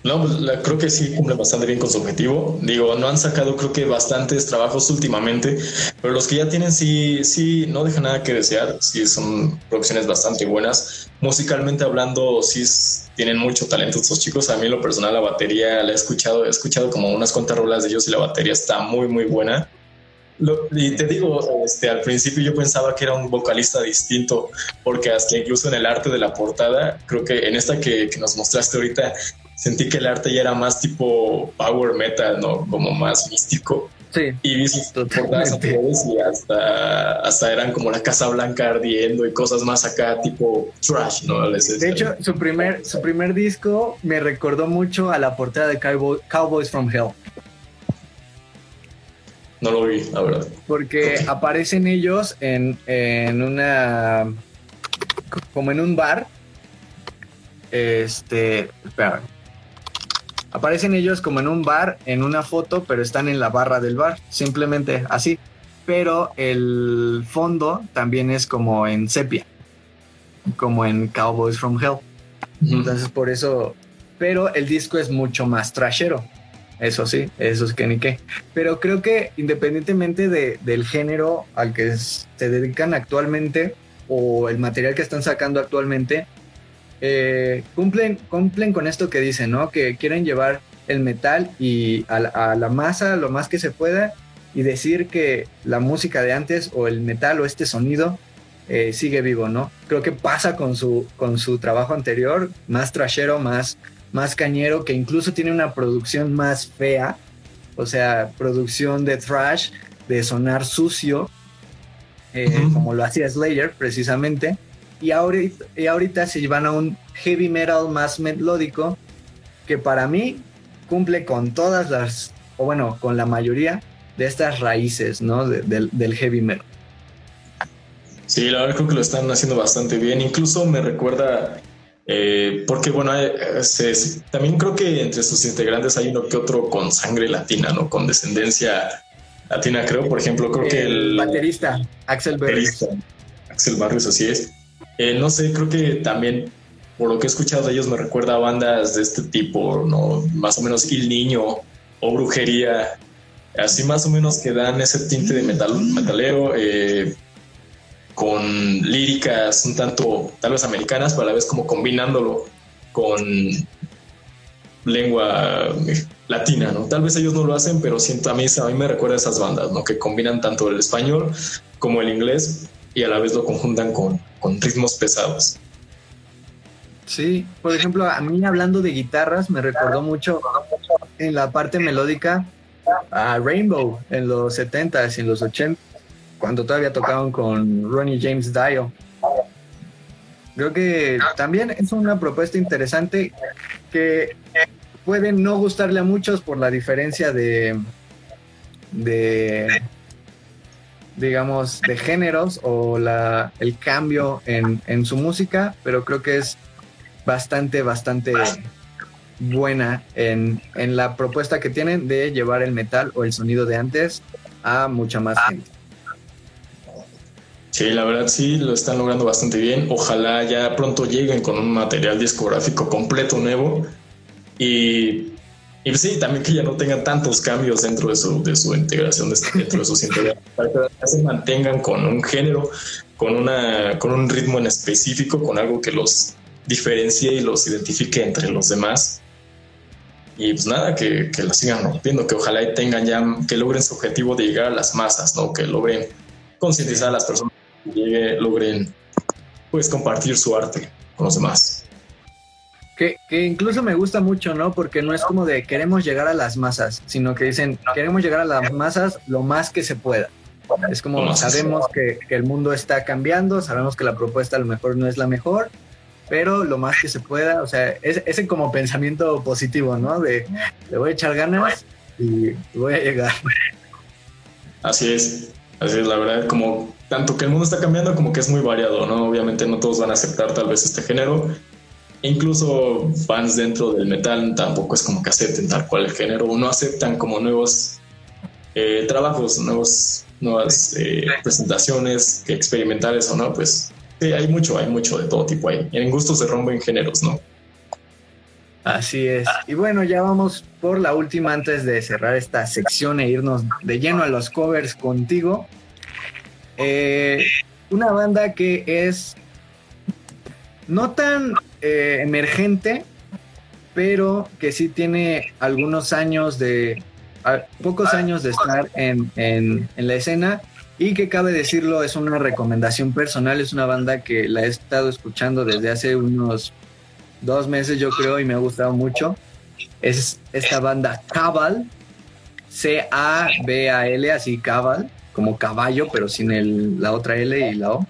No, pues, creo que sí cumple bastante bien con su objetivo. Digo, no han sacado creo que bastantes trabajos últimamente, pero los que ya tienen sí, sí, no dejan nada que desear. Sí, son producciones bastante buenas. Musicalmente hablando, sí tienen mucho talento estos chicos. A mí en lo personal la batería la he escuchado, he escuchado como unas cuantas rolas de ellos y la batería está muy, muy buena y te digo, este, al principio yo pensaba que era un vocalista distinto, porque hasta incluso en el arte de la portada, creo que en esta que, nos mostraste ahorita, sentí que el arte ya era más tipo power metal, ¿no? Como más místico. Sí. Y vi sus portadas anteriores y hasta, hasta eran como la Casa Blanca ardiendo y cosas más acá, tipo trash, ¿no? de hecho, su primer, su primer disco me recordó mucho a la portada de Cowboys from Hell. No lo vi, la verdad. Porque aparecen ellos en, en una. como en un bar. Este. Espera. Aparecen ellos como en un bar, en una foto, pero están en la barra del bar. Simplemente así. Pero el fondo también es como en sepia. Como en Cowboys from Hell. Entonces, por eso. Pero el disco es mucho más trashero eso sí, eso es que ni qué. Pero creo que independientemente de, del género al que se dedican actualmente o el material que están sacando actualmente, eh, cumplen, cumplen con esto que dicen, ¿no? Que quieren llevar el metal y a, la masa lo más que se pueda y decir que la música de antes o el metal o este sonido eh, sigue vivo, ¿no? Creo que pasa con su, con su trabajo anterior, más trashero, más más cañero, que incluso tiene una producción más fea, o sea, producción de thrash, de sonar sucio, eh, como lo hacía Slayer precisamente, y ahorita, y ahorita se van a un heavy metal más melódico, que para mí cumple con todas las, o bueno, con la mayoría de estas raíces, ¿no? del heavy metal. Sí, la verdad creo que lo están haciendo bastante bien. Incluso me recuerda eh, porque bueno, eh, también creo que entre sus integrantes hay uno que otro con sangre latina, ¿no? Con descendencia latina, creo. Por ejemplo, creo que el baterista Axel Barrios. Axel Barrios, así es. Eh, no sé, creo que también por lo que he escuchado de ellos me recuerda a bandas de este tipo, ¿no? Más o menos Il Niño o Brujería, así más o menos que dan ese tinte de metal, metalero, eh, con líricas un tanto tal vez americanas, pero a la vez como combinándolo con lengua eh, latina, ¿no? Tal vez ellos no lo hacen, pero siento a mí, a mí me recuerda a esas bandas, ¿no? Que combinan tanto el español como el inglés y a la vez lo conjuntan con, con ritmos pesados. Sí, por ejemplo, a mí hablando de guitarras me recordó mucho en la parte melódica a Rainbow en los 70s y en los 80s, cuando todavía tocaban con Ronnie James Dio. Creo que también es una propuesta interesante que puede no gustarle a muchos por la diferencia de, de digamos, de géneros o la, el cambio en, en su música, pero creo que es bastante, bastante buena en, en, la propuesta que tienen de llevar el metal o el sonido de antes a mucha más gente. Sí, la verdad sí, lo están logrando bastante bien. Ojalá ya pronto lleguen con un material discográfico completo nuevo y, y sí, también que ya no tengan tantos cambios dentro de su, de su integración, dentro de sus integraciones, para que se mantengan con un género, con, una, con un ritmo en específico, con algo que los diferencie y los identifique entre los demás. Y pues nada, que, que la sigan rompiendo, que ojalá tengan ya, que logren su objetivo de llegar a las masas, ¿no? Que logren concientizar a las personas llegue, logren pues compartir su arte con los demás. Que, que, incluso me gusta mucho, ¿no? Porque no es como de queremos llegar a las masas, sino que dicen queremos llegar a las masas lo más que se pueda. Es como sabemos que, que, el mundo está cambiando, sabemos que la propuesta a lo mejor no es la mejor, pero lo más que se pueda, o sea, es, ese como pensamiento positivo, ¿no? De le voy a echar ganas y voy a llegar. Así es, así es, la verdad, como tanto que el mundo está cambiando como que es muy variado, ¿no? Obviamente no todos van a aceptar tal vez este género. Incluso fans dentro del metal tampoco es como que acepten tal cual el género o no aceptan como nuevos eh, trabajos, nuevos, nuevas eh, presentaciones que experimentales o no, pues sí, hay mucho, hay mucho de todo tipo ahí. En gustos se rompen géneros, ¿no? Así es. Y bueno, ya vamos por la última antes de cerrar esta sección e irnos de lleno a los covers contigo. Eh, una banda que es no tan eh, emergente, pero que sí tiene algunos años de, pocos años de estar en, en, la escena y que cabe decirlo es una recomendación personal, es una banda que la he estado escuchando desde hace unos dos meses yo creo y me ha gustado mucho. Es esta banda Cabal, C-A-B-A-L, así Cabal como caballo, pero sin el, la otra L y la O.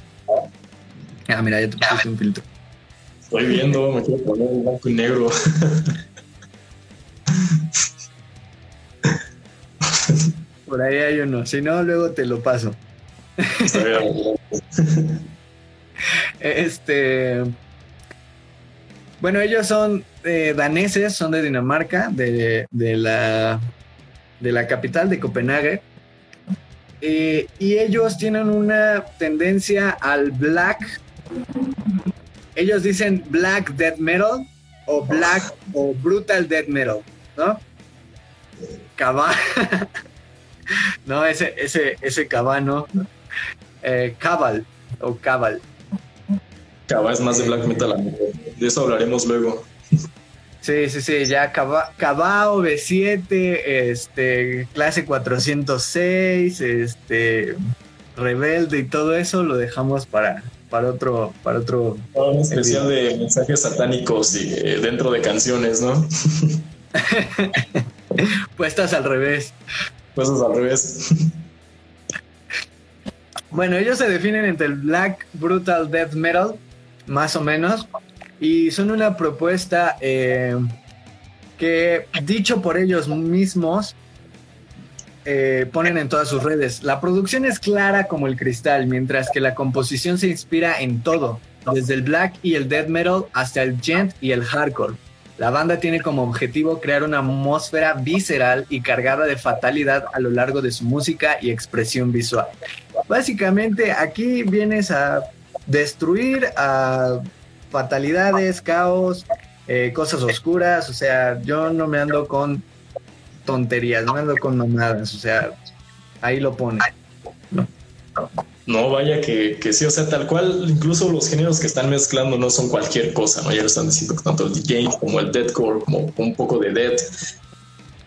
Ah, mira, ya te pusiste un filtro. Estoy viendo, me quiero poner blanco y negro. Por ahí hay uno, si no, luego te lo paso. este. Bueno, ellos son eh, daneses, son de Dinamarca, de, de, la, de la capital de Copenhague. Eh, y ellos tienen una tendencia al black. Ellos dicen black death metal o black o brutal death metal, ¿no? Cabal. no, ese, ese, ese cabano. Eh, cabal o cabal. Cabal es más de black metal. De eso hablaremos luego. Sí, sí, sí, ya Cabao B7, este, clase 406, este, Rebelde y todo eso lo dejamos para, para otro, para otro. Un especial de mensajes satánicos y, eh, dentro de canciones, ¿no? Puestas al revés. Puestas al revés. Bueno, ellos se definen entre el black brutal death metal, más o menos, y son una propuesta eh, que, dicho por ellos mismos, eh, ponen en todas sus redes. La producción es clara como el cristal, mientras que la composición se inspira en todo, desde el black y el death metal hasta el gent y el hardcore. La banda tiene como objetivo crear una atmósfera visceral y cargada de fatalidad a lo largo de su música y expresión visual. Básicamente aquí vienes a destruir a fatalidades, caos, eh, cosas oscuras. O sea, yo no me ando con tonterías, no ando con mamadas. O sea, ahí lo pone. No. vaya que, que, sí, o sea, tal cual, incluso los géneros que están mezclando no son cualquier cosa, ¿no? Ya lo están diciendo tanto el DJ como el deathcore, como un poco de death,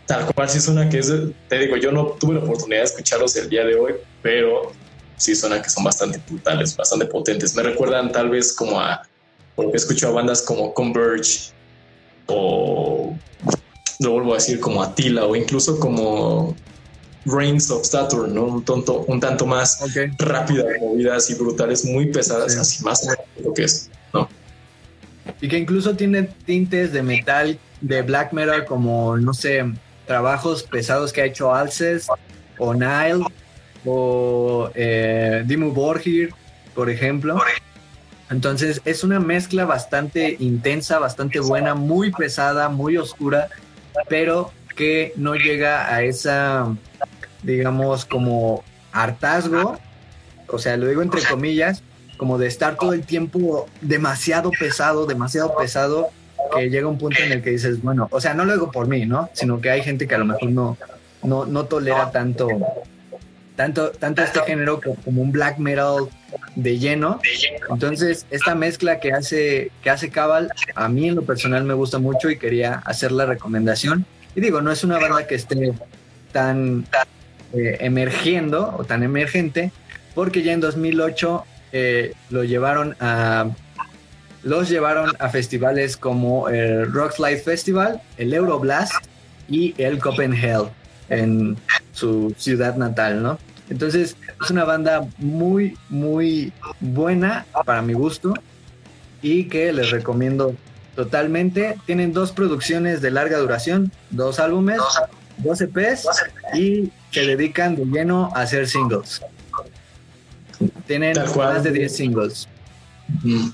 tal cual sí suena que es, te digo, yo no tuve la oportunidad de escucharlos el día de hoy, pero sí suena que son bastante brutales, bastante potentes. Me recuerdan tal vez como a, porque escucho a bandas como Converge o lo vuelvo a decir como Attila o incluso como Rings of Saturn, ¿no? Un, tonto, un tanto más rápida, movidas y brutales, muy pesadas, así más lo que es, ¿no? Y que incluso tiene tintes de metal, de black metal, como, no sé, trabajos pesados que ha hecho Alces o Nile o eh, Dimmu Borgir, por ejemplo. Entonces es una mezcla bastante intensa, bastante buena, muy pesada, muy oscura, pero que no llega a esa, digamos, como hartazgo, o sea, lo digo entre comillas, como de estar todo el tiempo demasiado pesado, demasiado pesado, que llega un punto en el que dices, bueno, o sea, no lo digo por mí, ¿no? Sino que hay gente que a lo mejor no, no, no tolera tanto, tanto, tanto este género como un black metal de lleno. Entonces, esta mezcla que hace, que hace Cabal, a mí en lo personal me gusta mucho y quería hacer la recomendación. Y digo, no es una banda que esté tan eh, emergiendo o tan emergente, porque ya en 2008 eh, lo llevaron a los llevaron a festivales como el Rockslide Festival, el Euroblast y el Copenhagen en su ciudad natal, ¿no? Entonces es una banda muy, muy buena para mi gusto y que les recomiendo totalmente. Tienen dos producciones de larga duración, dos álbumes, dos EPs y se dedican de lleno a hacer singles. Tienen más de 10 singles.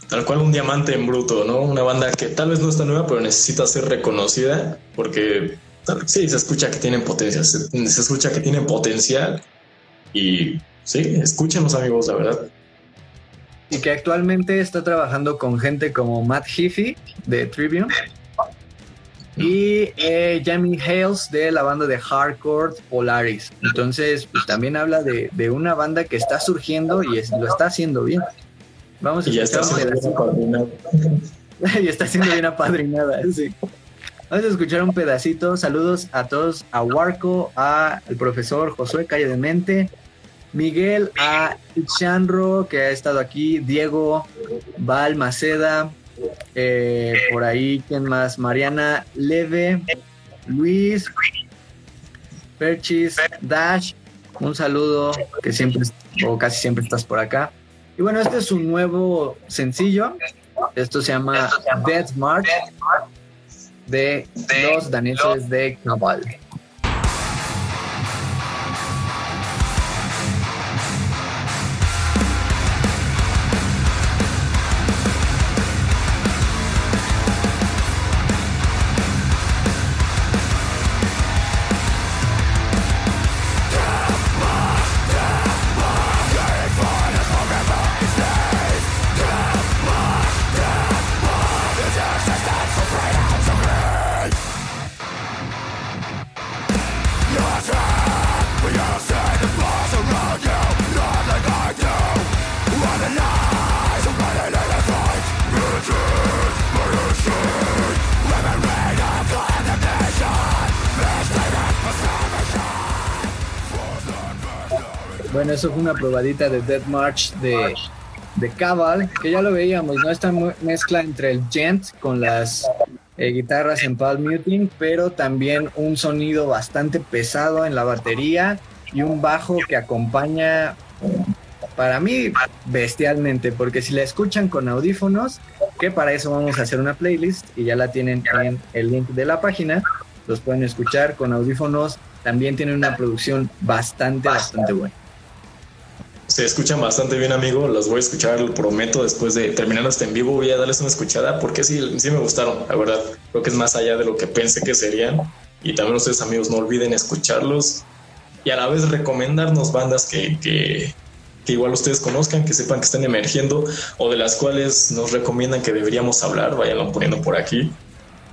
Tal cual un diamante en bruto, ¿no? Una banda que tal vez no está nueva, pero necesita ser reconocida porque sí, se escucha que tienen potencia, se, escucha que tienen potencial y sí, escúchenos amigos, la verdad. Y que actualmente está trabajando con gente como Matt Heafy de Tribune y eh, Jamie Hales de la banda de hardcore Polaris. Entonces, pues, también habla de, de, una banda que está surgiendo y lo está haciendo bien. Vamos a y escuchar un pedacito. y está siendo bien apadrinada, sí. Vamos a escuchar un pedacito. Saludos a todos, a Warco, a el profesor Josué Calle de Mente, Miguel, a Ichanro, que ha estado aquí, Diego, Val Maceda, eh, por ahí, ¿quién más? Mariana Leve, Luis, Perchis, Dash, un saludo, que siempre o casi siempre estás por acá. Y bueno, este es un nuevo sencillo. Esto se llama Death March de los daneses de Cabal. Eso fue una probadita de Dead March de, de Cabal, que ya lo veíamos, ¿no? Esta mezcla entre el gent con las eh, guitarras en palm muting, pero también un sonido bastante pesado en la batería y un bajo que acompaña para mí bestialmente, porque si la escuchan con audífonos, que para eso vamos a hacer una playlist y ya la tienen en el link de la página, los pueden escuchar con audífonos, también tienen una producción bastante, bastante buena se escuchan bastante bien, amigo. Las voy a escuchar, lo prometo, después de terminar este en vivo. Voy a darles una escuchada porque sí, sí me gustaron, la verdad. Creo que es más allá de lo que pensé que serían. Y también ustedes, amigos, no olviden escucharlos y a la vez recomendarnos bandas que, que, que igual ustedes conozcan, que sepan que están emergiendo o de las cuales nos recomiendan que deberíamos hablar, váyanlo poniendo por aquí.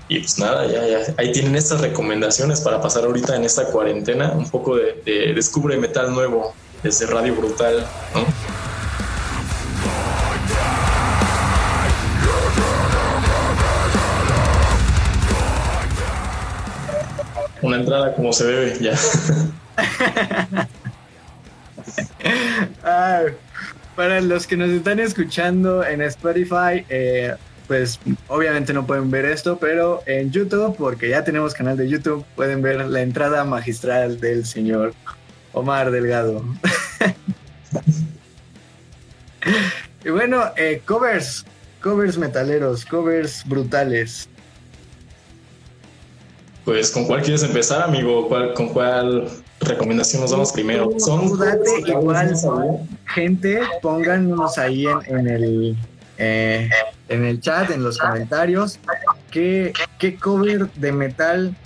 Y pues nada, ya, ya, ahí tienen estas recomendaciones para pasar ahorita en esta cuarentena, un poco de, de Descubre Metal Nuevo desde Radio Brutal, ¿no? Una entrada como se debe, ya. para los que nos están escuchando en Spotify, eh, pues obviamente no pueden ver esto, pero en YouTube, porque ya tenemos canal de YouTube, pueden ver la entrada magistral del señor Omar Delgado. y bueno, eh, covers, covers metaleros, covers brutales. Pues, ¿con cuál quieres empezar, amigo? ¿Con cuál recomendación nos vamos primero? Son igual, gente, pónganos ahí en, el eh, en el chat, en los comentarios, qué, qué cover de metal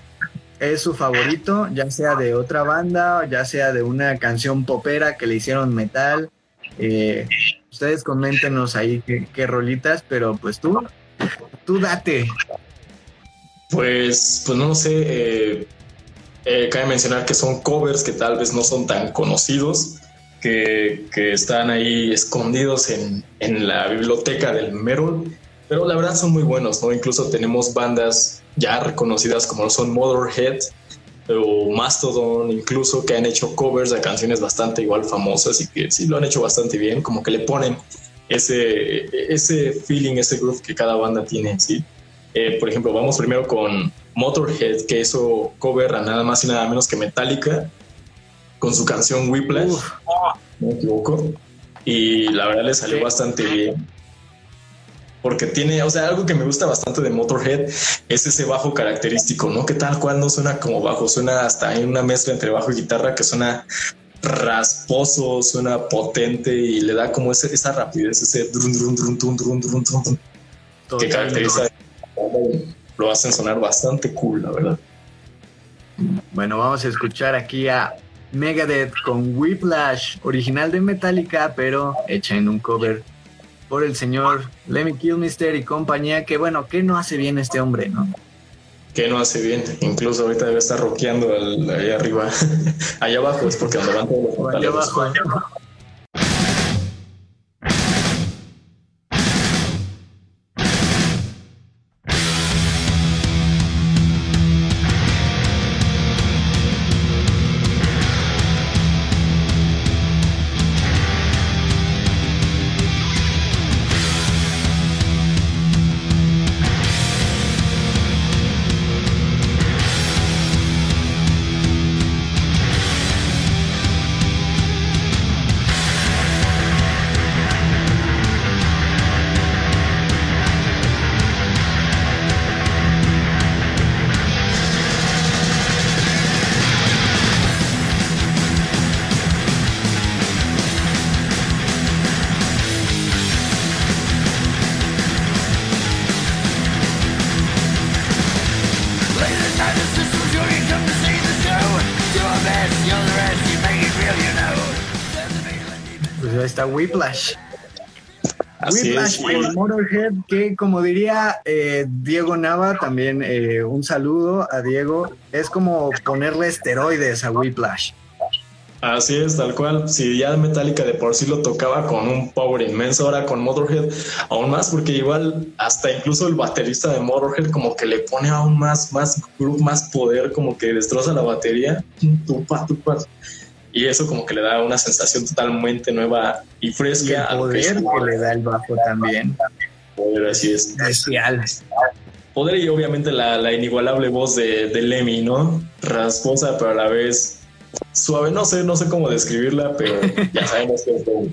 es su favorito, ya sea de otra banda, ya sea de una canción popera que le hicieron metal. Eh, ustedes coméntenos ahí qué, rolitas, pero pues tú, tú date. Pues, pues no sé. Eh, eh, cabe mencionar que son covers que tal vez no son tan conocidos, que, están ahí escondidos en, la biblioteca del Merol, pero la verdad son muy buenos, ¿no? Incluso tenemos bandas ya reconocidas como son Motorhead o Mastodon, incluso que han hecho covers de canciones bastante igual famosas y que sí lo han hecho bastante bien, como que le ponen ese, ese feeling, ese groove que cada banda tiene, ¿sí? Eh, por ejemplo, vamos primero con Motorhead, que hizo cover a nada más y nada menos que Metallica, con su canción Whiplash, no me equivoco, y la verdad le salió bastante bien. Porque tiene, o sea, algo que me gusta bastante de Motorhead es ese bajo característico, ¿no? Que tal cual no suena como bajo, suena hasta en una mezcla entre bajo y guitarra que suena rasposo, suena potente y le da como ese, esa rapidez, ese drum, drum, drum, drum, drum, drum, drum, que caracteriza lo hacen sonar bastante cool, la verdad. Bueno, vamos a escuchar aquí a Megadeth con Whiplash, original de Metallica, pero hecha en un cover por el señor Lemmy Kilmister y compañía, que bueno, ¿qué no hace bien este hombre, no? ¿Qué no hace bien? Incluso ahorita debe estar rockeando ahí arriba. allá abajo es porque donde van todos los Allá abajo. Whiplash. Whiplash por Motorhead, que como diría eh, Diego Nava, también eh, un saludo a Diego, es como ponerle esteroides a Whiplash. Así es, tal cual. Si ya Metallica de por sí lo tocaba con un power inmenso, ahora con Motorhead aún más, porque igual hasta incluso el baterista de Motorhead como que le pone aún más, más, más poder, como que destroza la batería. Tupa, tupa y eso como que le da una sensación totalmente nueva y fresca. al poder que, le da el bajo también. Poder así es. Especial poder y obviamente la, inigualable voz de, de, Lemmy no rasposa pero a la vez suave. No sé no sé cómo describirla pero ya sabemos que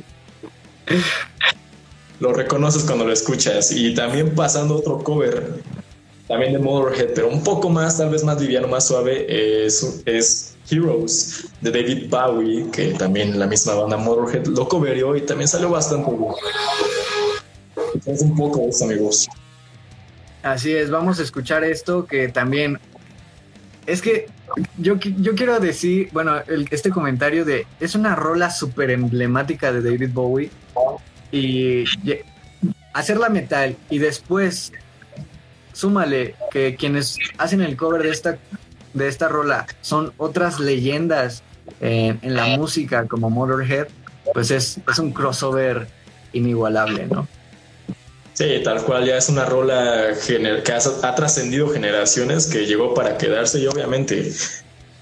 lo reconoces cuando lo escuchas. Y también pasando otro cover también de Motorhead pero un poco más tal vez más liviano más suave es, es Heroes de David Bowie, que también la misma banda Motorhead lo coverió y también salió bastante. Es un poco de amigos. Así es, vamos a escuchar esto que también es que yo, yo quiero decir, bueno, este comentario de es una rola súper emblemática de David Bowie y hacerla metal y después súmale que quienes hacen el cover de esta, de esta rola son otras leyendas en, la música como Motorhead, pues es, es un crossover inigualable, ¿no? Sí, tal cual, ya es una rola que ha, trascendido generaciones, que llegó para quedarse y obviamente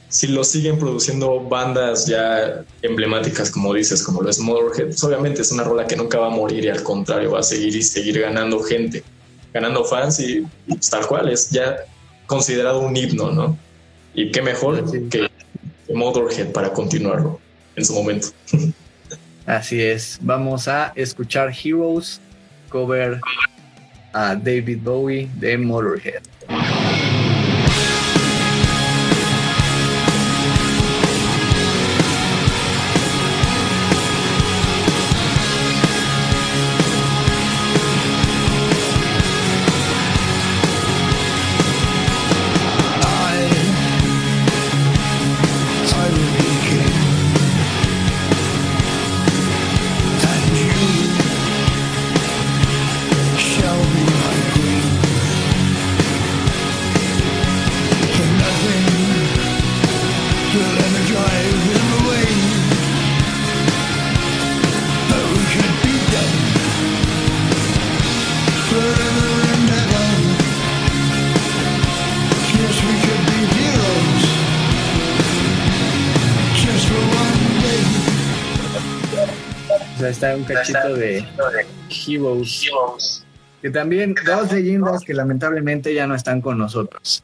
si lo siguen produciendo bandas ya emblemáticas, como dices, como lo es Motorhead, pues obviamente es una rola que nunca va a morir y al contrario va a seguir y seguir ganando gente, ganando fans y, pues, tal cual es ya considerado un himno, ¿no? Y qué mejor que Motorhead para continuarlo en su momento. Así es, vamos a escuchar Heroes cover a David Bowie de Motorhead. Un cachito de Heroes. Que también, dos leyendas que lamentablemente ya no están con nosotros.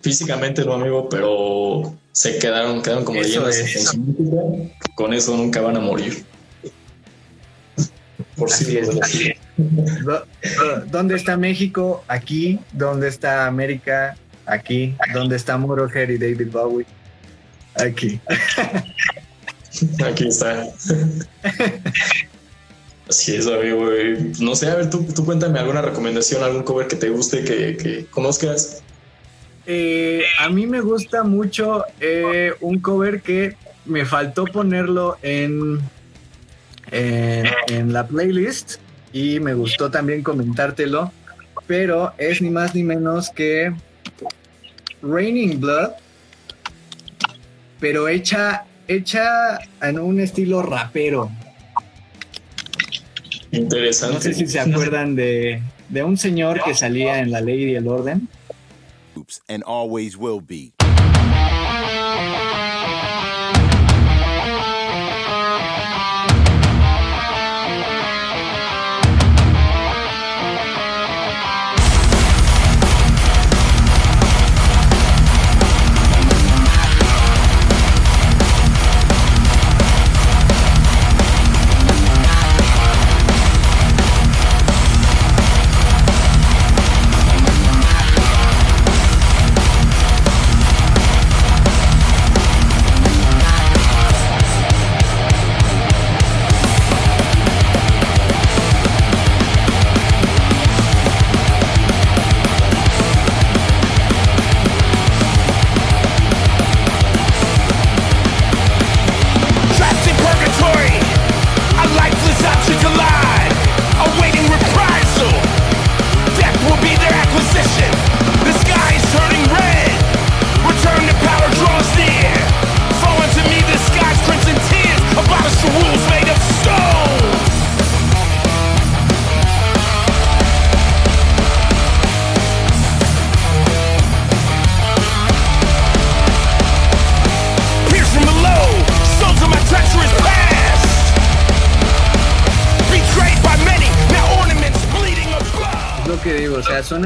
Físicamente no, amigo, pero se quedaron, quedaron como leyendas. Con eso nunca van a morir. Por si ¿Dónde está México? Aquí. ¿Dónde está América? Aquí. ¿Dónde está Moroher y David Bowie? Aquí. Aquí está. Así es, amigo. No sé, a ver, tú, cuéntame alguna recomendación, algún cover que te guste, que, conozcas. Eh, a mí me gusta mucho eh, un cover que me faltó ponerlo en, en, la playlist y me gustó también comentártelo, pero es ni más ni menos que Raining Blood, pero hecha hecha en un estilo rapero. Interesante. No sé si se acuerdan de, de un señor que salía en La Ley y el Orden. Oops, and always will be.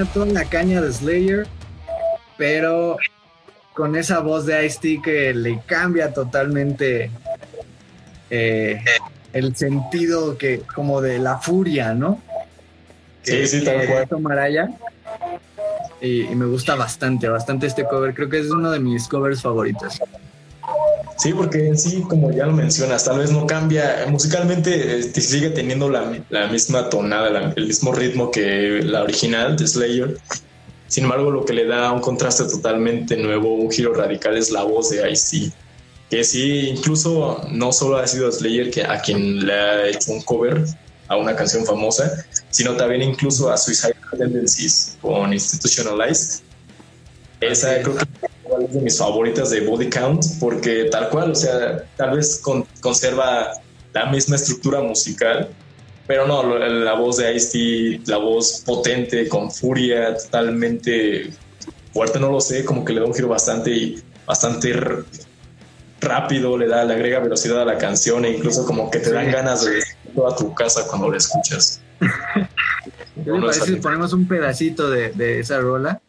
Suena toda la caña de Slayer, pero con esa voz de Ice-T que le cambia totalmente eh, el sentido que como de la furia, ¿no? sí, sí, tal cual. Maraya. Y, y, me gusta bastante, bastante este cover. Creo que es uno de mis covers favoritos. Sí, porque en sí, como ya lo mencionas, tal vez no cambia musicalmente, este, sigue teniendo la, misma tonada, el mismo ritmo que la original de Slayer. Sin embargo, lo que le da un contraste totalmente nuevo, un giro radical es la voz de Ice que sí, incluso no solo ha sido Slayer que a quien le ha hecho un cover a una canción famosa, sino también incluso a Suicide Tendencies con Institutionalized. Esa creo que de mis favoritas de Body Count, porque tal cual, o sea, tal vez conserva la misma estructura musical, pero no, la voz de Ice-T, la voz potente, con furia, totalmente fuerte, no lo sé, como que le da un giro bastante, bastante rápido, le da, le agrega velocidad a la canción e incluso como que te dan ganas de toda tu casa cuando la escuchas. ¿Qué parece si ponemos un pedacito de, de esa rola?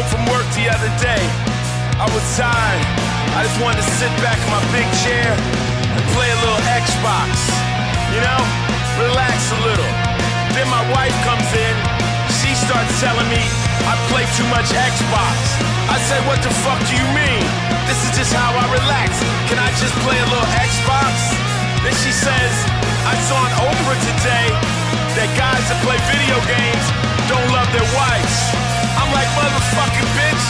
Home from work the other day. I was tired. I just wanted to sit back in my big chair and play a little Xbox. You know, relax a little. Then my wife comes in. She starts telling me I play too much Xbox. I said, what the fuck do you mean? This is just how I relax. Can I just play a little Xbox? Then she says, I saw on Oprah today that guys that play video games don't love their wives. I'm like, motherfucking bitch,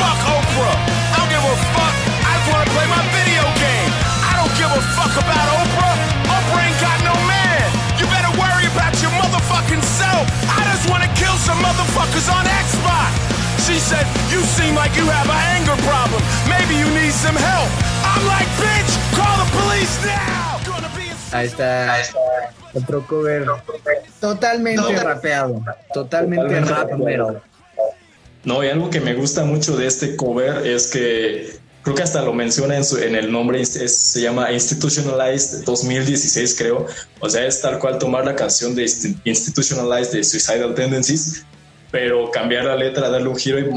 fuck Oprah. I don't give a fuck. I just wanna play my video game. I don't give a fuck about Oprah. Oprah ain't got no man. You better worry about your motherfucking self. I just wanna kill some motherfuckers on Xbox. She said, You seem like you have an anger problem. Maybe you need some help. I'm like, bitch, call the police now. Ahí está otro cover totalmente no. rapeado, totalmente, totalmente rap metal. No, y algo que me gusta mucho de este cover es que creo que hasta lo menciona en, su, en el nombre, es, se llama Institutionalized 2016, creo. O sea, es tal cual tomar la canción de Institutionalized de Suicidal Tendencies, pero cambiar la letra, darle un giro y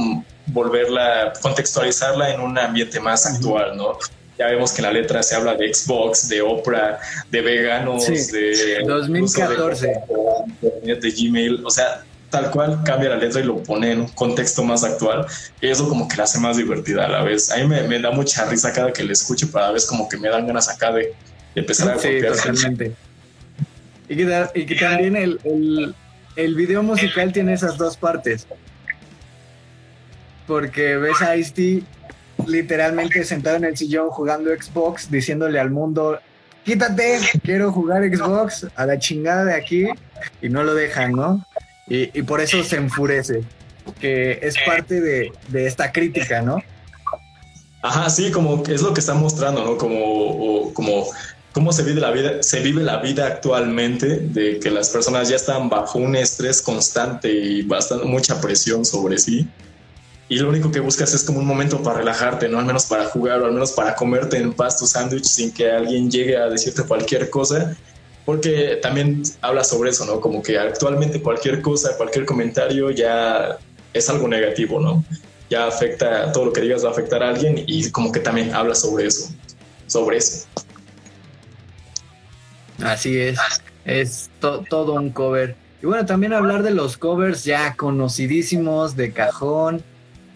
volverla, contextualizarla en un ambiente más actual, ¿no? Ya vemos que en la letra se habla de Xbox, de Oprah, de veganos, de 2014, de, de, Gmail, o sea, tal cual cambia la letra y lo pone en un contexto más actual. Y eso como que la hace más divertida a la vez. A mí me, da mucha risa cada que le escucho, pero a la vez como que me dan ganas acá de, empezar a sí, totalmente. Y que, y que también el, el, el, video musical tiene esas dos partes. Porque ves a Ice-T literalmente sentado en el sillón jugando Xbox, diciéndole al mundo, quítate, quiero jugar Xbox a la chingada de aquí, y no lo dejan, ¿no? Y, por eso se enfurece, que es parte de, esta crítica, ¿no? Ajá, sí, como es lo que está mostrando, ¿no? Como, como cómo se vive la vida, se vive la vida actualmente, de que las personas ya están bajo un estrés constante y bastante mucha presión sobre sí. Y lo único que buscas es como un momento para relajarte, ¿no? Al menos para jugar o al menos para comerte en paz tu sándwich sin que alguien llegue a decirte cualquier cosa porque también habla sobre eso, ¿no? Como que actualmente cualquier cosa, cualquier comentario ya es algo negativo, ¿no? Ya afecta, todo lo que digas va a afectar a alguien y como que también habla sobre eso, sobre eso. Así es, es todo un cover. Y bueno, también hablar de los covers ya conocidísimos de cajón,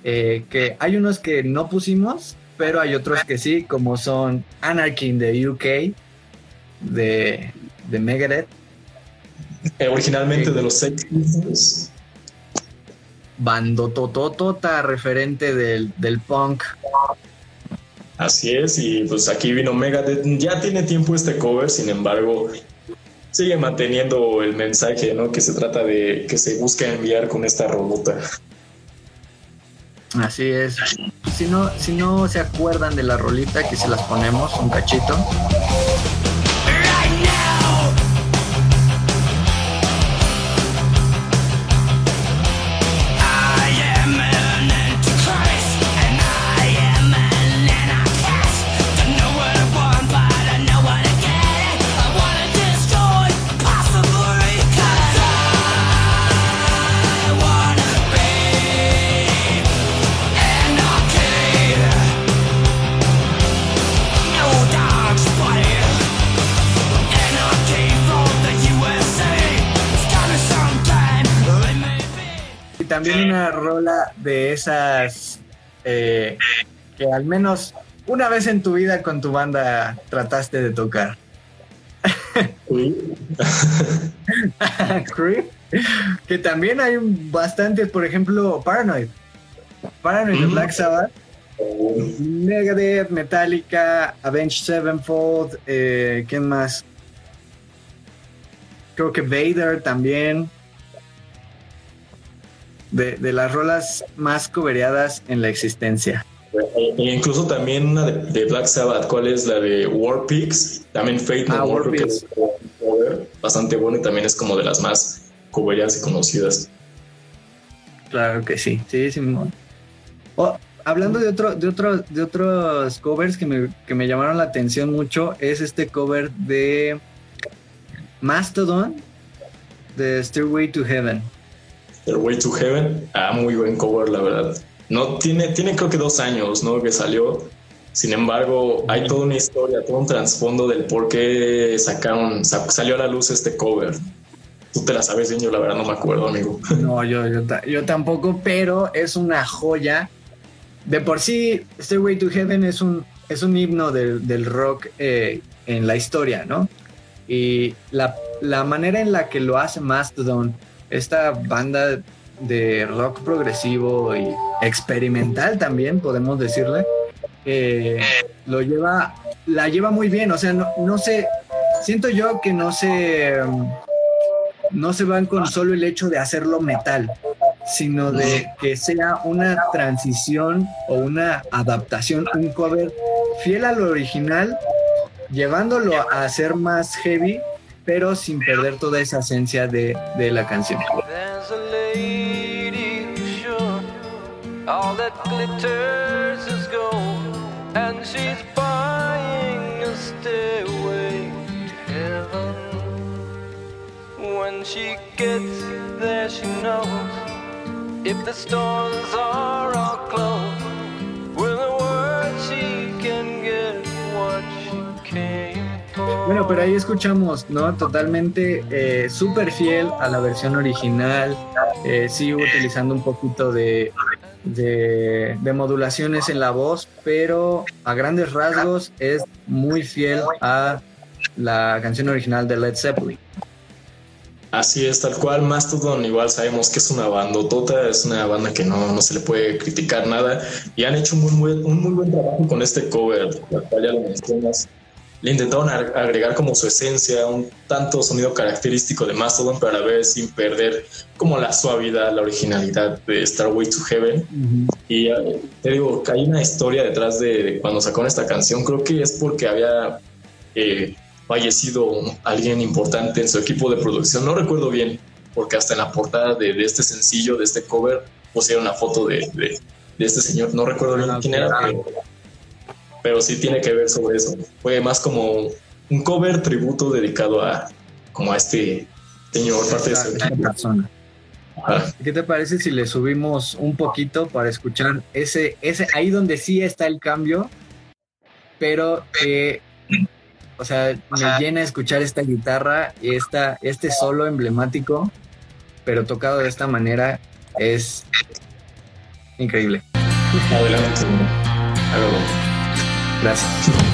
eh, que hay unos que no pusimos, pero hay otros que sí, como son Anarchy in the UK, de de Megadeth. Eh, originalmente de los seis. Bando tototota, referente del, del punk. Así es, y pues aquí vino Megadeth. Ya tiene tiempo este cover, sin embargo, sigue manteniendo el mensaje, ¿no? Que se trata de que se busca enviar con esta robota. Así es. Si no, si no se acuerdan de la rolita, aquí se las ponemos un cachito. También una rola de esas eh, que al menos una vez en tu vida con tu banda trataste de tocar. Creep. que también hay bastantes, por ejemplo, Paranoid. Paranoid de Black Sabbath. Megadeth, Metallica, Avenged Sevenfold, eh, ¿quién más? Creo que Vader también. De, las rolas más cobereadas en la existencia. E incluso también una de, Black Sabbath, ¿cuál es la de War Pigs? También Fate No ah, que es bastante bueno y también es como de las más cobereadas y conocidas. Claro que sí, sí, sí. Oh, hablando de otro, de otro, de otros covers que me, que me llamaron la atención mucho, es este cover de Mastodon de Stairway to Heaven. Stairway to Heaven, ah, muy buen cover, la verdad. No tiene, tiene creo que dos años, ¿no? Que salió. Sin embargo, hay toda una historia, todo un trasfondo del por qué sacaron, salió a la luz este cover. Tú te la sabes, yo la verdad no me acuerdo, amigo. No, yo, yo, tampoco, pero es una joya. De por sí, Stairway to Heaven es un, es un himno del, rock eh, en la historia, ¿no? Y la, manera en la que lo hace Mastodon, esta banda de rock progresivo y experimental también, podemos decirle, eh, lo lleva, la lleva muy bien. O sea, no, no sé, siento yo que no se, no se van con solo el hecho de hacerlo metal, sino de que sea una transición o una adaptación, un cover fiel al original, llevándolo a ser más heavy, pero sin perder toda esa esencia de, de la canción. When she gets there, she knows if the stores are all closed, with a word she can get what she came. Bueno, pero ahí escuchamos, ¿no? Totalmente eh, súper fiel a la versión original. Eh, sigo utilizando un poquito de de, modulaciones en la voz, pero a grandes rasgos es muy fiel a la canción original de Led Zeppelin. Así es, tal cual. Mastodon, igual sabemos que es una bandotota, es una banda que no, no se le puede criticar nada. Y han hecho un muy, un muy buen trabajo con este cover, la cual ya lo mencionas le intentaron agregar como su esencia, un tanto sonido característico de Mastodon, pero a la vez sin perder como la suavidad, la originalidad de Starway to Heaven. Y eh, te digo que hay una historia detrás de, cuando sacaron esta canción, creo que es porque había eh, fallecido alguien importante en su equipo de producción, no recuerdo bien, porque hasta en la portada de, este sencillo, de este cover, pusieron una foto de, de, este señor, no recuerdo bien quién era, pero pero sí tiene que ver sobre eso. Fue más como un cover tributo dedicado a como a este señor parte de su persona. ¿Qué te parece si le subimos un poquito para escuchar ese, ese ahí donde sí está el cambio, pero que, o sea, me llena escuchar esta guitarra y esta, este solo emblemático, pero tocado de esta manera es increíble. Adelante. Gracias.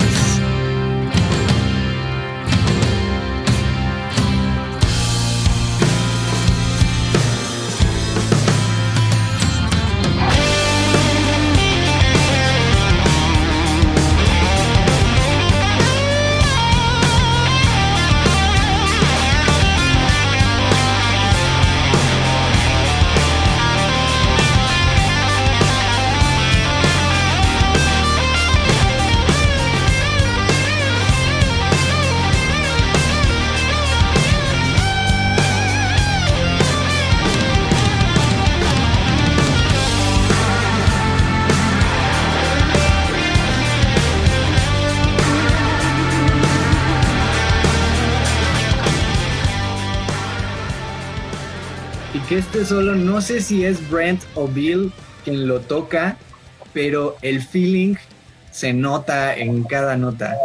Este solo, no sé si es Brent o Bill quien lo toca, pero el feeling se nota en cada nota.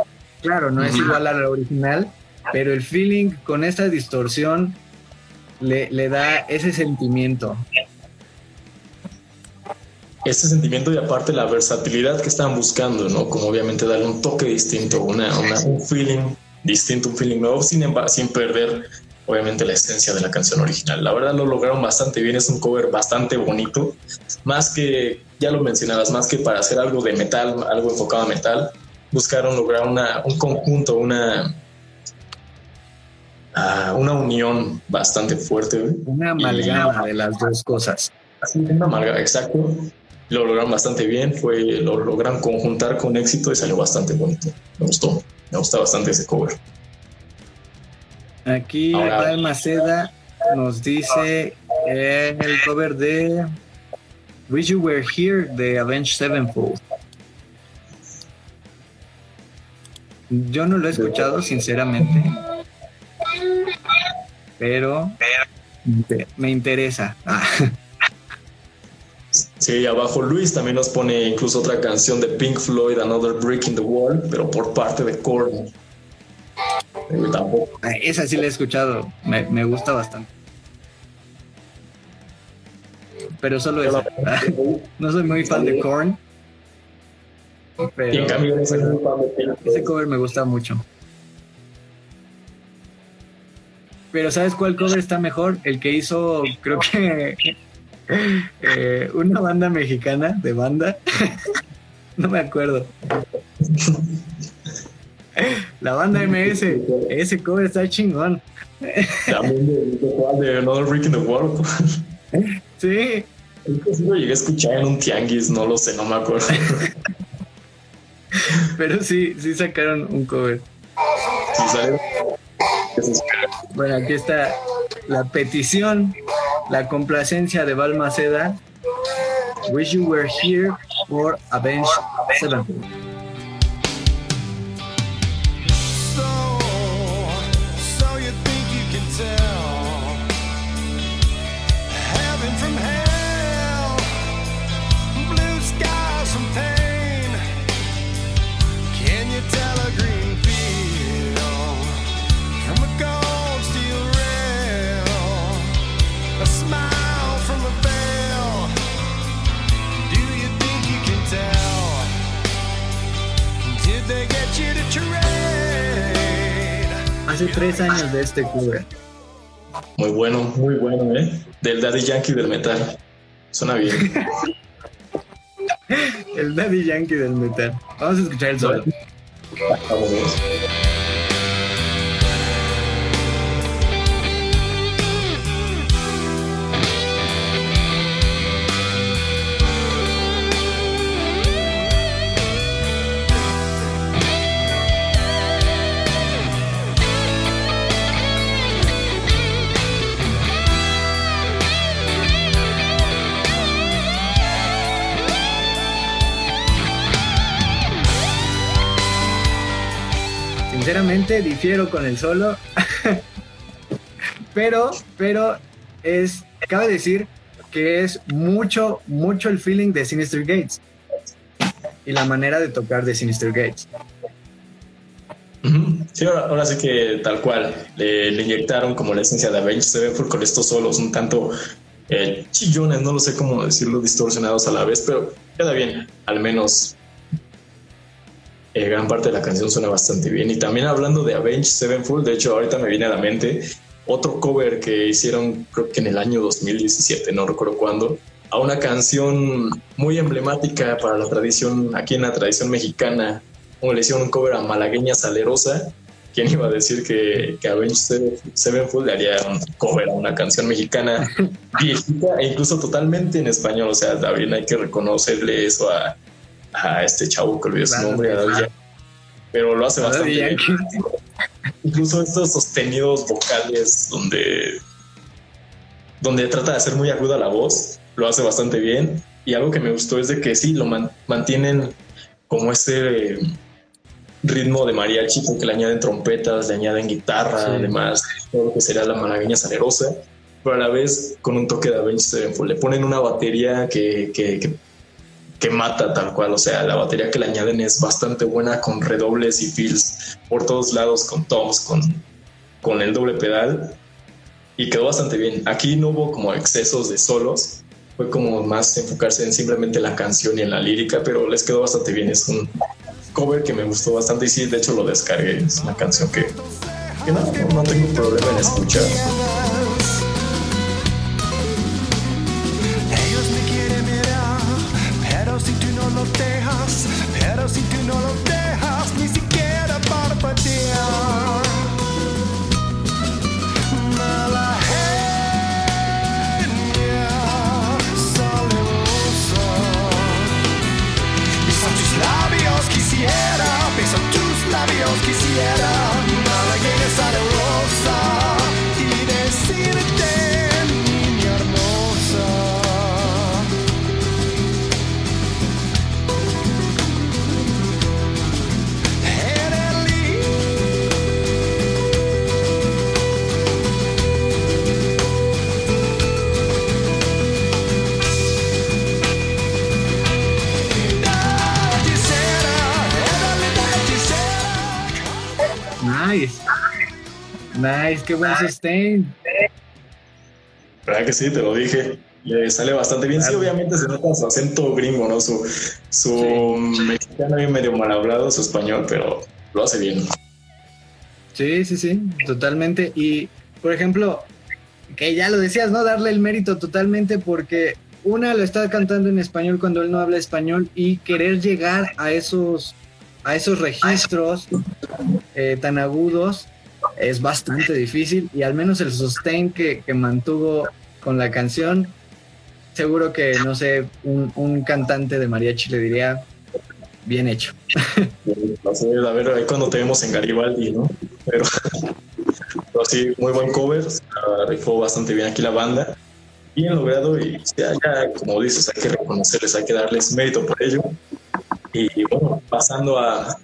Claro, no es igual a la original, pero el feeling con esta distorsión le, le da ese sentimiento. Ese sentimiento y aparte la versatilidad que estaban buscando, ¿no? Como obviamente darle un toque distinto, una, un feeling distinto, un feeling nuevo, sin, sin perder obviamente la esencia de la canción original. La verdad lo lograron bastante bien, es un cover bastante bonito, más que, ya lo mencionabas, más que para hacer algo de metal, algo enfocado a metal, buscaron lograr una, un conjunto, una, uh, una unión bastante fuerte. Una amalgama de las dos cosas. Una amalgama, exacto. Lo lograron bastante bien, fue, lo lograron conjuntar con éxito y salió bastante bonito. Me gustó, me gusta bastante ese cover. Aquí Ahora, Maceda nos dice eh, el cover de Wish You Were Here de Avenged Sevenfold. Yo no lo he escuchado, sinceramente. Pero me interesa. Sí, abajo Luis también nos pone incluso otra canción de Pink Floyd, Another Brick in the Wall, pero por parte de Korn. Esa sí la he escuchado, me, gusta bastante. Pero solo esa. no soy muy fan de Korn. Pero ese cover me gusta mucho. Pero ¿sabes cuál cover está mejor? El que hizo, creo que eh, una banda mexicana de banda. no me acuerdo. La banda MS, ese cover está chingón. También de, Another Brick in the World. Sí. Lo llegué a escuchar en un tianguis, no lo sé, no me acuerdo. Pero sí, sí sacaron un cover. Bueno, aquí está la petición, la complacencia de Balmaceda. Wish you were here for Avenged Sevenfold. Tres años de este cover. Muy bueno, muy bueno, ¿eh? Del Daddy Yankee del metal. Suena bien. el Daddy Yankee del metal. Vamos a escuchar el solo. Vamos. Difiero con el solo. pero, pero es, cabe decir que es mucho, mucho el feeling de Sinister Gates y la manera de tocar de Sinister Gates. Sí, ahora, sí que tal cual le, inyectaron como la esencia de Avenged Sevenfold con estos solos un tanto eh, chillones, no lo sé cómo decirlo, distorsionados a la vez, pero queda bien, al menos eh, gran parte de la canción suena bastante bien. Y también hablando de Avenged Sevenfold, de hecho ahorita me viene a la mente otro cover que hicieron creo que en el año 2017, no recuerdo cuándo, a una canción muy emblemática para la tradición, aquí en la tradición mexicana, como le hicieron un cover a Malagueña Salerosa. ¿Quién iba a decir que, que Avenged Sevenfold le haría un cover a una canción mexicana viejita e incluso totalmente en español? O sea, también hay que reconocerle eso a, a este chavo que olvidó su nombre, pero lo hace bastante bien. Incluso estos sostenidos vocales donde, donde trata de hacer muy aguda la voz, lo hace bastante bien. Y algo que me gustó es de que sí, lo mantienen como ese ritmo de mariachi, que le añaden trompetas, le añaden guitarra, además, todo lo que sería la malagueña salerosa, pero a la vez con un toque de Avenged Sevenfold. Le ponen una batería que, que que mata tal cual. O sea, la batería que le añaden es bastante buena con redobles y fills por todos lados, con toms, con, con el doble pedal. Y quedó bastante bien. Aquí no hubo como excesos de solos. Fue como más enfocarse en simplemente la canción y en la lírica, pero les quedó bastante bien. Es un, cover que me gustó bastante y sí, de hecho lo descargué. Es una canción que, que no, no tengo problema en escuchar. Qué buen sustain. ¿Verdad que sí? Te lo dije. Le sale bastante bien. Sí, obviamente se nota su acento gringo, ¿no? Su, su mexicano y medio mal hablado, su español, pero lo hace bien. Sí, sí, sí, totalmente. Y, por ejemplo, que ya lo decías, ¿no? Darle el mérito totalmente porque una lo está cantando en español cuando él no habla español y querer llegar a esos, a esos registros eh, tan agudos es bastante difícil y al menos el sustain que, que mantuvo con la canción, seguro que, no sé, un, un cantante de mariachi le diría, bien hecho. A ver, ahí cuando te vemos en Garibaldi, ¿no? Pero, pero sí, muy buen cover. ah, Rifó bastante bien aquí la banda. Bien logrado y ya, ya, como dices, hay que reconocerles, hay que darles mérito por ello. Y bueno, pasando a.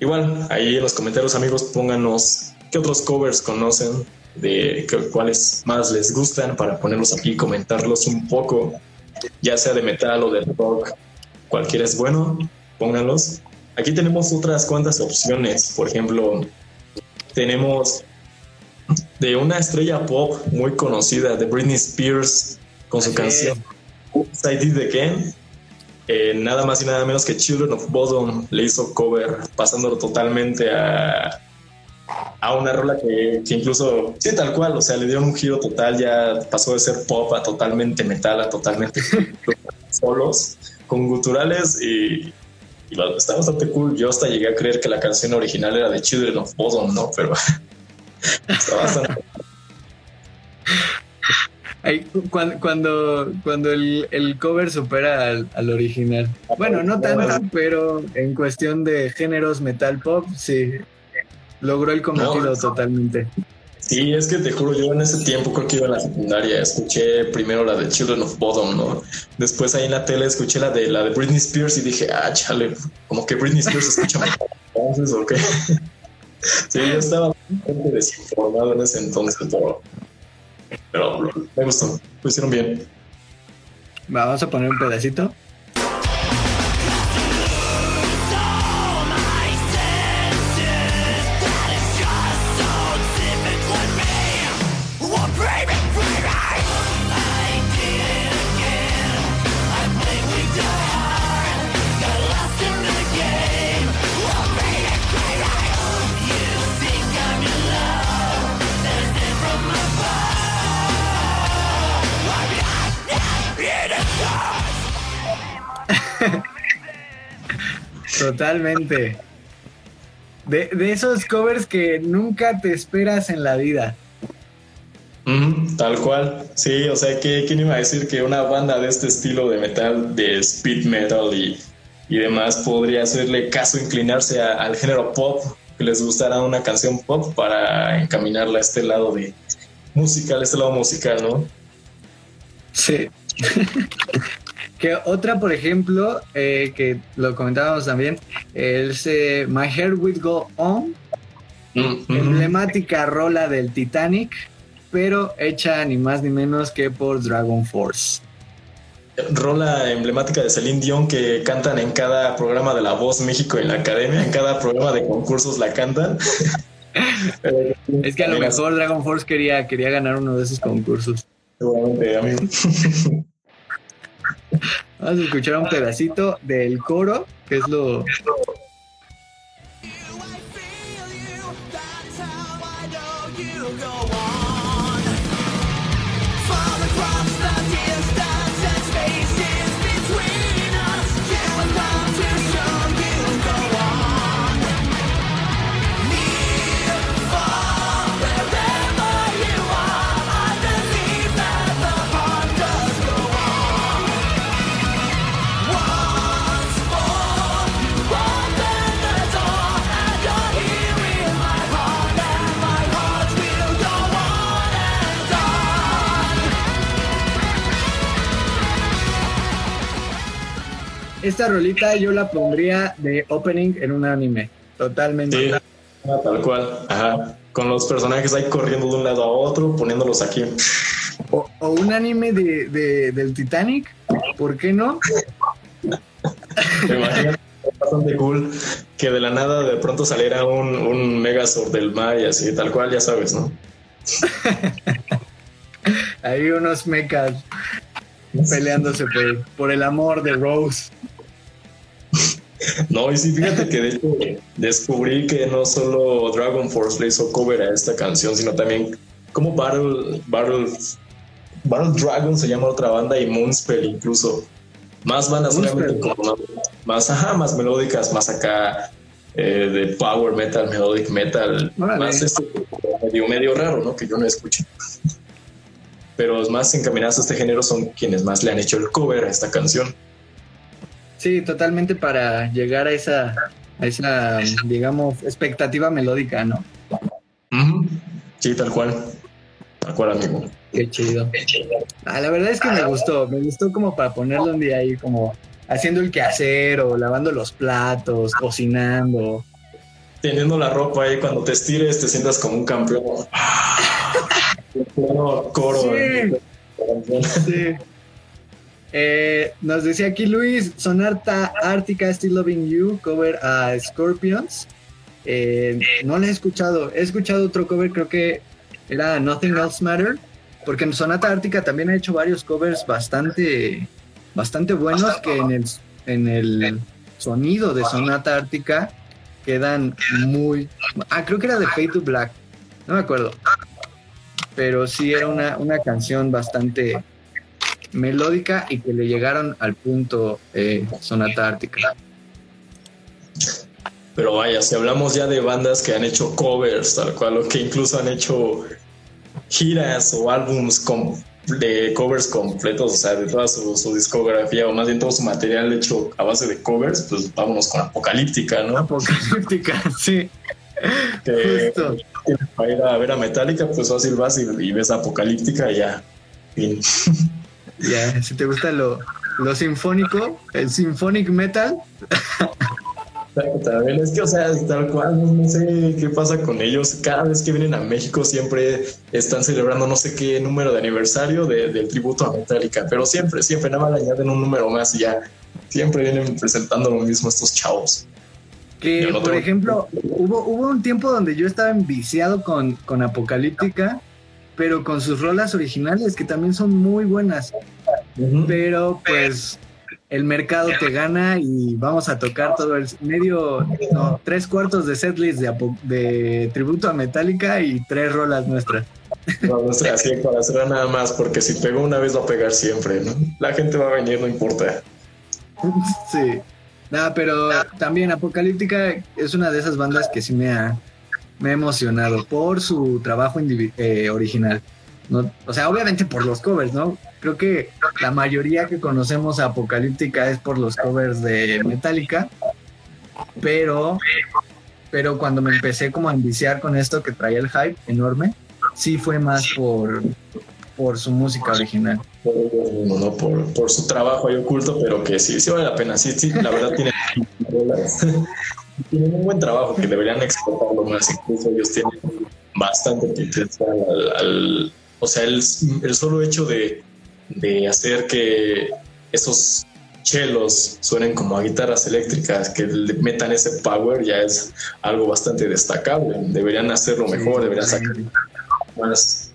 Igual, ahí en los comentarios, amigos, pónganos qué otros covers conocen, de cuáles más les gustan para ponerlos aquí y comentarlos un poco, ya sea de metal o de rock. Cualquiera es bueno, pónganlos. Aquí tenemos otras cuantas opciones. Por ejemplo, tenemos de una estrella pop muy conocida, de Britney Spears, con su Así canción I Did Again. Eh, nada más y nada menos que Children of Bodom le hizo cover, pasándolo totalmente a, a una rola que, que incluso, sí, tal cual, o sea, le dieron un giro total, ya pasó de ser pop a totalmente metal, a totalmente solos, con guturales y, y lo- está bastante cool. Yo hasta llegué a creer que la canción original era de Children of Bodom, ¿no? Pero está bastante Ay, cuando, cuando, cuando el, el cover supera al, al original. Bueno, no tanto, pero en cuestión de géneros metal pop, sí. Logró el cometido No. totalmente. Sí, es que te juro, yo en ese tiempo creo que iba en la secundaria, escuché primero la de Children of Bodom, ¿no? Después ahí en la tele escuché la de la de Britney Spears y dije, ah, chale, como que Britney Spears escucha mejor entonces, ¿o qué? Sí, yo estaba bastante desinformado en ese entonces, pero, pero me gustó, lo hicieron bien. Vamos a poner un pedacito. Totalmente. De, de esos covers que nunca te esperas en la vida. Tal cual, sí, o sea, que ¿quién iba a decir que una banda de este estilo de metal, de speed metal y, y demás, podría hacerle caso, inclinarse a- al género pop, que les gustara una canción pop para encaminarla a este lado de musical, este lado musical, ¿no? Sí. que otra, por ejemplo, eh, que lo comentábamos también, es eh, My Hair Will Go On, Mm, emblemática rola del Titanic, pero hecha ni más ni menos que por Dragon Force. Rola emblemática de Celine Dion que cantan en cada programa de La Voz México en la academia, en cada programa de concursos la cantan. Es que a lo mejor Dragon Force quería, quería ganar uno de esos concursos. Seguramente, amigo. Vamos a escuchar un pedacito del coro, que es lo, esta rolita yo la pondría de opening en un anime. Totalmente. Sí, tal cual. Ajá. Con los personajes ahí corriendo de un lado a otro, poniéndolos aquí. O, o un anime de, de- del Titanic. ¿Por qué no? Me imagino bastante cool que de la nada de pronto saliera un, un Megazord del mar y así, tal cual, ya sabes, ¿no? Hay unos mechas peleándose por, por el amor de Rose. No, y sí, fíjate que de hecho descubrí que no solo Dragon Force le hizo cover a esta canción, sino también como Battle, Battle, Battle Dragon se llama otra banda y Moonspell incluso. Más bandas Moonspell. como más, ajá, más melódicas, más acá eh, de power metal, melodic metal, Órale. más este medio, medio raro, ¿no? Que yo no escuché. Pero los más encaminados a este género son quienes más le han hecho el cover a esta canción. Sí, totalmente para llegar a esa, a esa, digamos, expectativa melódica, ¿no? Sí, tal cual. Tal cual, amigo. Qué chido. Ah, la verdad es que me gustó, me gustó como para ponerlo un día ahí como haciendo el quehacer o lavando los platos, cocinando. Teniendo la ropa ahí, cuando te estires, te sientas como un campeón. Coro, coro. Sí. Sí. Eh, nos decía aquí Luis, Sonarta Ártica Still Loving You, cover a Scorpions. Eh, no la he escuchado, he escuchado otro cover, creo que era Nothing Else Matter, porque en Sonata Ártica también ha hecho varios covers bastante, bastante buenos que en el, en el sonido de Sonata Ártica quedan muy... Ah, creo que era de Fade to Black, no me acuerdo. Pero sí era una, una canción bastante melódica y que le llegaron al punto eh, Sonata Ártica. Pero vaya, si hablamos ya de bandas que han hecho covers, tal cual, o que incluso han hecho giras o álbums com- de covers completos, o sea, de toda su, su discografía, o más bien todo su material hecho a base de covers, pues vámonos con Apocalíptica, ¿no? Apocalíptica, sí. Que Justo. para ir a ver a Metallica, pues fácil vas y, y ves Apocalíptica y ya. Fin. Ya, si te gusta lo, lo sinfónico, el symphonic metal, También es que, o sea, tal cual, no sé qué pasa con ellos. Cada vez que vienen a México siempre están celebrando no sé qué número de aniversario de- del tributo a Metallica, pero siempre, siempre nada más le añaden un número más y ya. Siempre vienen presentando lo mismo estos chavos. que no por tengo- ejemplo, hubo, hubo un tiempo donde yo estaba enviciado con, con Apocalíptica, pero con sus rolas originales, que también son muy buenas. pero pues el mercado te gana y vamos a tocar todo el medio, no, tres cuartos de setlist de, de tributo a Metallica y tres rolas nuestras. No, no sé, así para cerrar nada más, porque si pegó una vez va a pegar siempre, ¿no? La gente va a venir, no importa. Sí. Nada, pero también Apocalíptica es una de esas bandas que sí me ha, me ha emocionado por su trabajo eh, original. ¿no? O sea, obviamente por los covers, ¿no? Creo que la mayoría que conocemos a Apocalíptica es por los covers de Metallica, pero, pero cuando me empecé como a enviciar con esto que traía el hype enorme, sí fue más por, por su música original. No, no, por, por su trabajo ahí oculto, pero que sí, sí vale la pena. Sí, sí, la verdad tienen, tienen un buen trabajo que deberían explotarlo más. Incluso ellos tienen bastante potencial al, al- o sea, el, el solo hecho de, de hacer que esos chelos suenen como a guitarras eléctricas, que le metan ese power, ya es algo bastante destacable. Deberían hacerlo mejor, deberían sacar más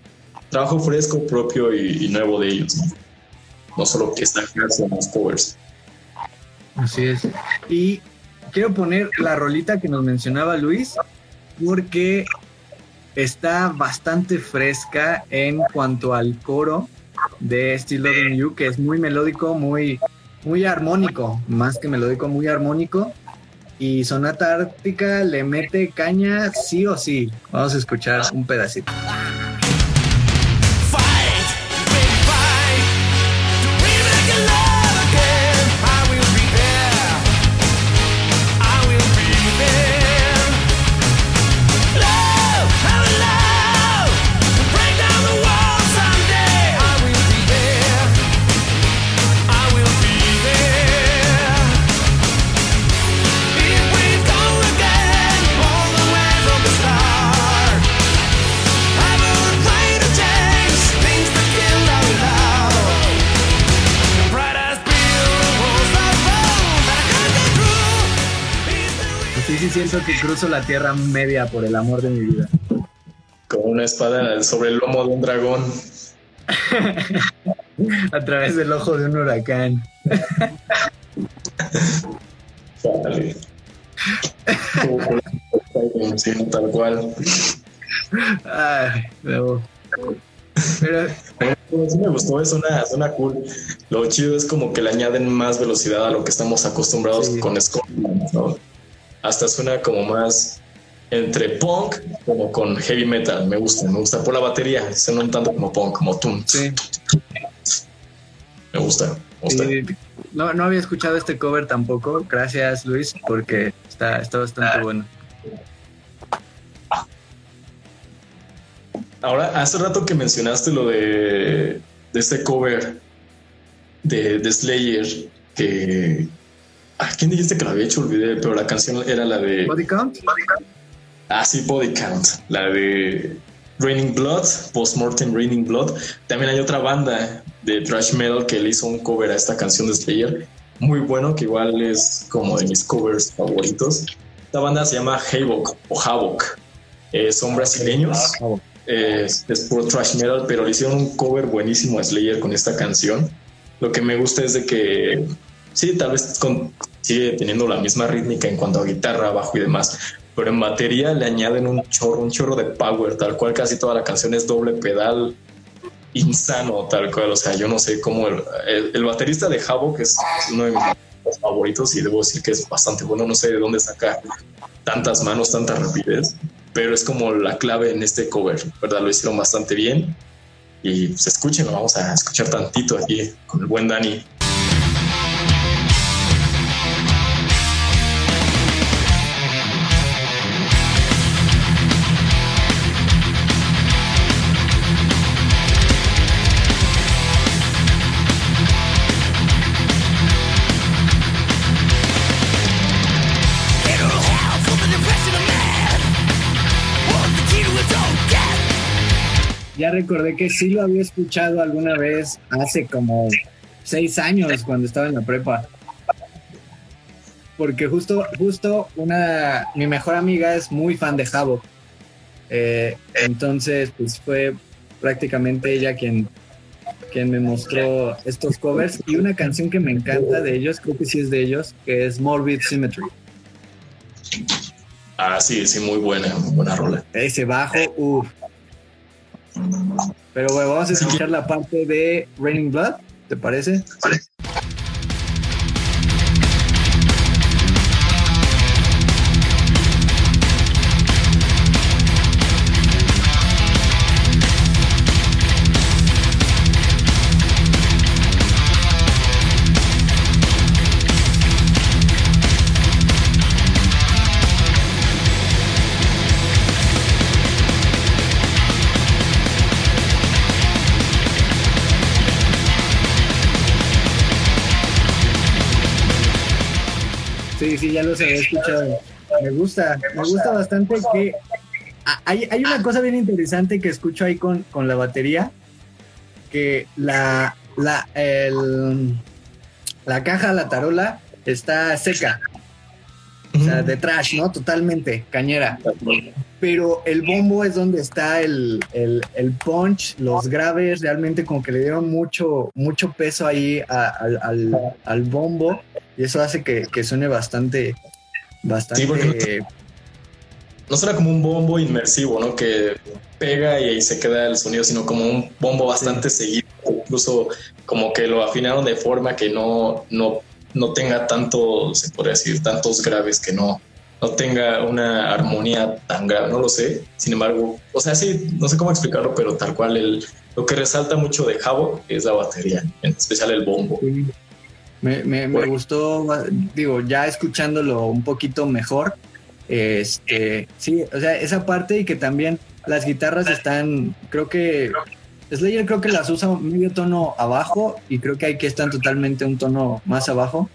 trabajo fresco, propio y, y nuevo de ellos. ¿no? No solo que están en los covers. Así es. Y quiero poner la rolita que nos mencionaba Luis, porque está bastante fresca en cuanto al coro de Still Loving You, que es muy melódico, muy, muy armónico, más que melódico, muy armónico. Y Sonata Ártica le mete caña sí o sí. Vamos a escuchar un pedacito. Que cruzo la tierra media por el amor de mi vida. Con una espada sobre el lomo de un dragón. A través del ojo de un huracán. Vale. Sí, tal cual. Ay, no. Pero Sí me gustó, es una, suena cool. Lo chido es como que le añaden más velocidad a lo que estamos acostumbrados Sí. con Scorpion, ¿no? Hasta suena como más entre punk como con heavy metal. Me gusta, me gusta por la batería. Suena un tanto como punk, como tum. sí, Me gusta, me gusta. sí. No, no había escuchado este cover tampoco. Gracias, Luis, porque está, está bastante bueno. Ahora, hace rato que mencionaste lo de, de este cover de, de Slayer, que... ¿A quién dijiste que lo había hecho? Olvidé, pero la canción era la de... ¿Body count? Ah, sí, Body Count, la de Raining Blood, Postmortem Raining Blood. También hay otra banda de thrash metal que le hizo un cover a esta canción de Slayer, muy bueno, que igual es como de mis covers favoritos. Esta banda se llama Havoc o Havoc. Eh, son brasileños, eh, es, es puro thrash metal, pero le hicieron un cover buenísimo a Slayer con esta canción. Lo que me gusta es de que, sí, tal vez con- sigue teniendo la misma rítmica en cuanto a guitarra, bajo y demás, pero en batería le añaden un chorro, un chorro de power, tal cual casi toda la canción es doble pedal, insano, tal cual. O sea, yo no sé cómo el, baterista de Havoc es uno de mis favoritos y debo decir que es bastante bueno. No sé de dónde saca tantas manos, tanta rapidez, pero es como la clave en este cover, ¿verdad? Lo hicieron bastante bien y pues escúchenlo, vamos a escuchar tantito aquí con el buen Dani. Ya recordé que sí lo había escuchado alguna vez hace como seis años cuando estaba en la prepa. Porque justo, justo una, mi mejor amiga es muy fan de Jabo. Eh, entonces, pues fue prácticamente ella quien, quien me mostró estos covers y una canción que me encanta de ellos, creo que sí es de ellos, que es Morbid Symmetry. Ah, sí, sí, muy buena, muy buena rola. Ese bajo, uff. Pero bueno, vamos a escuchar la parte de Raining Blood, ¿te parece? Sí, ya los había escuchado. Me gusta, me gusta bastante que hay, hay una cosa bien interesante que escucho ahí con, con la batería, que la, la, el- la caja, la tarola, está seca, o sea, de trash, ¿no? Totalmente, cañera. Pero el bombo es donde está el, el, el punch, los graves, realmente como que le dieron mucho, mucho peso ahí a- al, al- al bombo y eso hace que, que suene bastante, bastante... Sí, porque no suena como un bombo inmersivo, ¿no? Que pega y ahí se queda el sonido, sino como un bombo bastante seguido. Incluso como que lo afinaron de forma que no, no, no tenga tanto, se podría decir, tantos graves, que no, no tenga una armonía tan grave, no lo sé. Sin embargo, o sea, sí, no sé cómo explicarlo, pero tal cual el, lo que resalta mucho de Jabo es la batería, en especial el bombo. Me, me- me gustó, digo, ya escuchándolo un poquito mejor. Este, sí, o sea, esa parte y que también las guitarras están, creo que Slayer creo que las usa medio tono abajo y creo que aquí están totalmente un tono más abajo.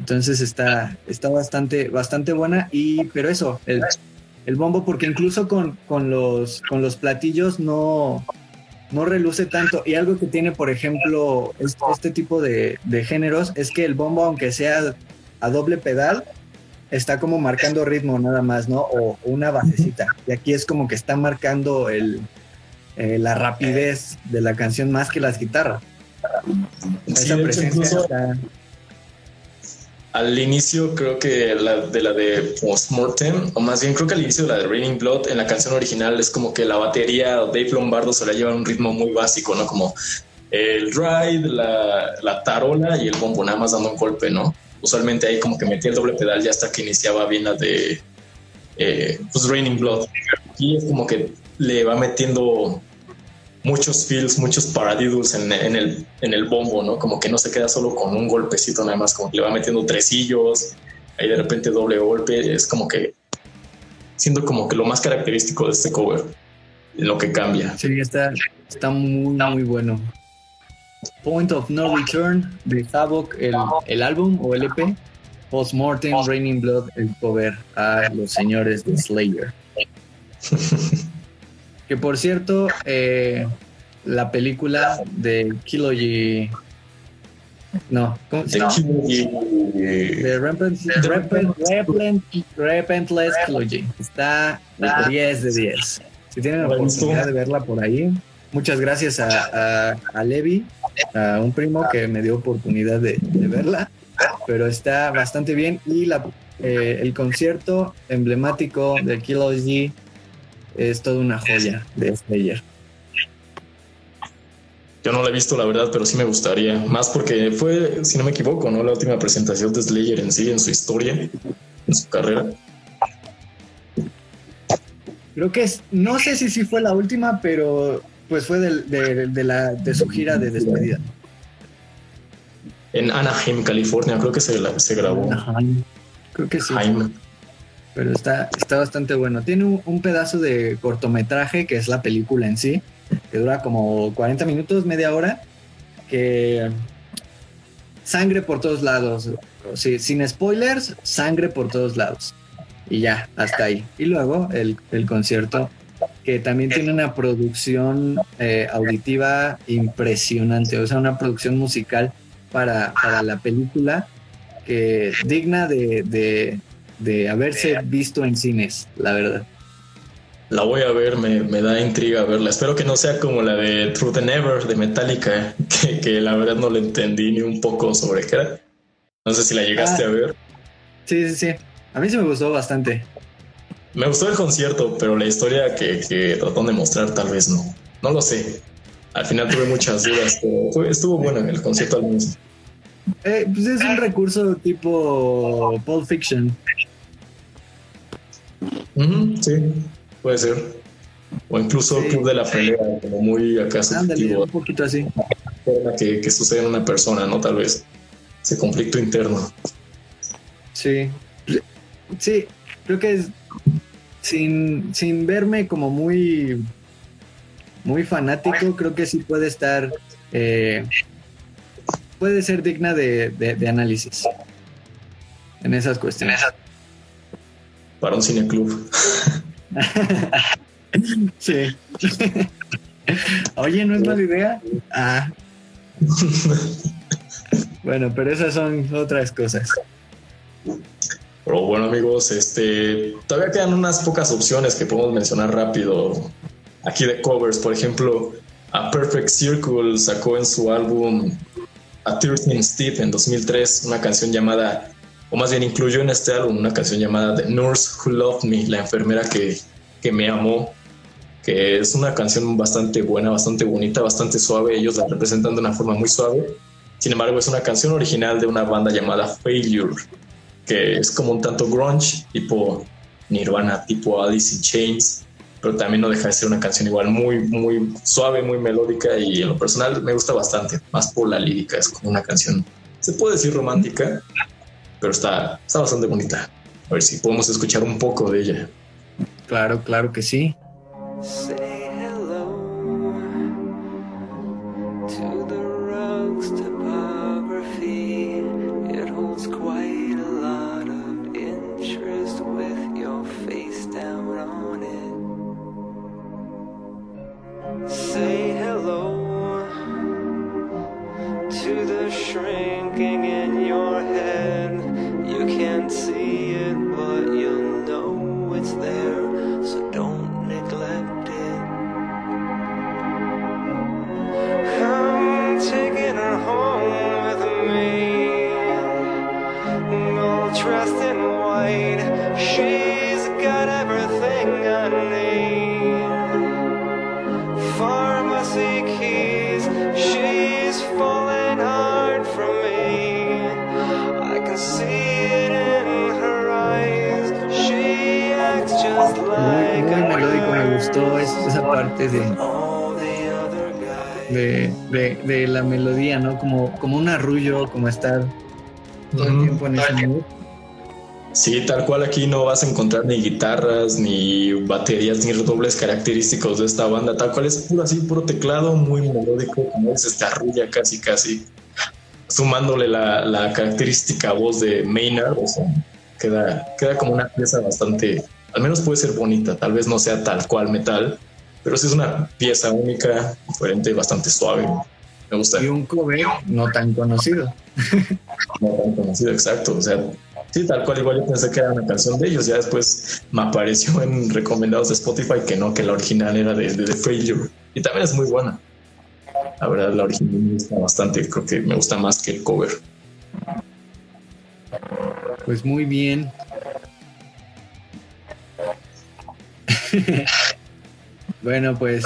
Entonces está, está bastante, bastante buena. Y, pero eso, el, el bombo, porque incluso con, con los, con los platillos no, no reluce tanto. Y algo que tiene, por ejemplo, este, este tipo de, de géneros es que el bombo, aunque sea a doble pedal, está como marcando ritmo nada más, ¿no? O, o una basecita. Y aquí es como que está marcando el, eh, la rapidez de la canción más que las guitarras. Sí, de hecho, presencia incluso está- al inicio creo que la de la de Postmortem, o más bien creo que al inicio de la de Raining Blood, en la canción original es como que la batería Dave Lombardo se la lleva a un ritmo muy básico, ¿no? Como el ride, la, la tarola y el bombo, nada más dando un golpe, ¿no? Usualmente ahí como que metía el doble pedal ya hasta que iniciaba bien la de eh, pues Raining Blood. Y es como que le va metiendo muchos feels, muchos paradiddles en, en el, en el bombo, ¿no? Como que no se queda solo con un golpecito nada más, como que le va metiendo tresillos, ahí de repente doble golpe, es como que siendo como que lo más característico de este cover, lo que cambia. Sí, está, está muy, muy bueno. Point of No Return de Havoc, el, el álbum o LP. Postmortem, Raining Blood, el cover a los señores de Slayer. que por cierto, eh, la película de Kilogy. No, ¿cómo se llama? De Repent- Repent- Repent- Repentless. Está de 10 de 10. Si tienen la oportunidad de verla por ahí, muchas gracias a, a, a Levi, a un primo que me dio oportunidad de, de verla, pero está bastante bien y la, eh, el concierto emblemático de Trilogy es toda una joya de Slayer. Yo no la he visto, la verdad, pero sí me gustaría. Más porque fue, si no me equivoco, ¿no? La última presentación de Slayer en sí, en su historia, en su carrera. Creo que es, no sé si sí fue la última, pero pues fue de, de la, de su gira de despedida. En Anaheim, California, creo que se, se grabó. Ajá. Creo que sí. Anaheim. Pero está, está bastante bueno. Tiene un, pedazo de cortometraje que es la película en sí, que dura como 40 minutos, media hora, que sangre por todos lados. Sin spoilers, sangre por todos lados. Y ya, hasta ahí. Y luego el, el concierto, que también tiene una producción eh, auditiva impresionante, o sea, una producción musical para, para la película que digna de, de haberse visto en cines, la verdad. La voy a ver, me, me da intriga verla. Espero que no sea como la de Truth and Ever de Metallica, que, que la verdad no le entendí ni un poco sobre qué era. No sé si la llegaste Ah. a ver. Sí, sí, sí. A mí se me gustó bastante. Me gustó el concierto, pero la historia que, que trataron de mostrar tal vez no. No lo sé. Al final tuve muchas dudas, pero fue- estuvo bueno el concierto al menos. Eh, pues es un recurso tipo Pulp Fiction. Ujú, sí, puede ser. O incluso Sí. Club de la Pelea, como muy acá Ándale, subjetivo, un poquito así. que, que sucede en una persona, ¿no? Tal vez ese conflicto interno. Sí. Sí, creo que es sin, sin verme como muy muy fanático, creo que sí puede estar eh, puede ser digna de, de- de análisis en esas cuestiones. Para un cineclub. Sí. Oye, ¿no es mala idea? Ah. Bueno, pero esas son otras cosas. Pero bueno, amigos, este todavía quedan unas pocas opciones que podemos mencionar rápido aquí de covers. Por ejemplo, A Perfect Circle sacó en su álbum A Thirteen Steve en 2003 una canción llamada, o más bien incluyó en este álbum una canción llamada The Nurse Who Loved Me, la enfermera que, que me amó, que es una canción bastante buena, bastante bonita, bastante suave. Ellos la representan de una forma muy suave. Sin embargo, es una canción original de una banda llamada Failure que es como un tanto grunge, tipo Nirvana, tipo Alice in Chains, pero también no deja de ser una canción igual muy, muy suave, muy melódica y en lo personal me gusta bastante, más por la lírica, es como una canción, se puede decir romántica, pero está, está bastante bonita. A ver si podemos escuchar un poco de ella. Claro, claro que sí. Say como estar todo el Ujú. tiempo en ese mood. Sí, tal cual aquí no vas a encontrar ni guitarras, ni baterías, ni redobles característicos de esta banda. Tal cual es puro así, puro teclado, muy melódico, como dices, te arrulla casi, casi. Sumándole la, la característica voz de Maynard, o sea, queda, queda como una pieza bastante, al menos puede ser bonita, tal vez no sea tal cual metal, pero sí es una pieza única, diferente, bastante suave. Me gusta. Y un cover no tan conocido. no tan conocido, exacto. O sea, sí, tal cual, igual yo pensé que era una canción de ellos. Ya después me apareció en recomendados de Spotify que no, que la original era de, de The Failure. Y también es muy buena. La verdad, la original me gusta bastante. Creo que me gusta más que el cover. Pues muy bien. bueno, pues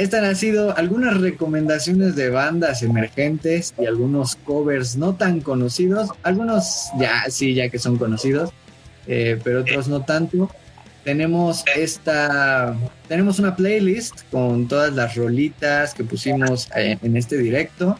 estas han sido algunas recomendaciones de bandas emergentes y algunos covers no tan conocidos. Algunos ya, sí, ya que son conocidos, eh, pero otros no tanto. Tenemos esta, tenemos una playlist con todas las rolitas que pusimos eh, en este directo.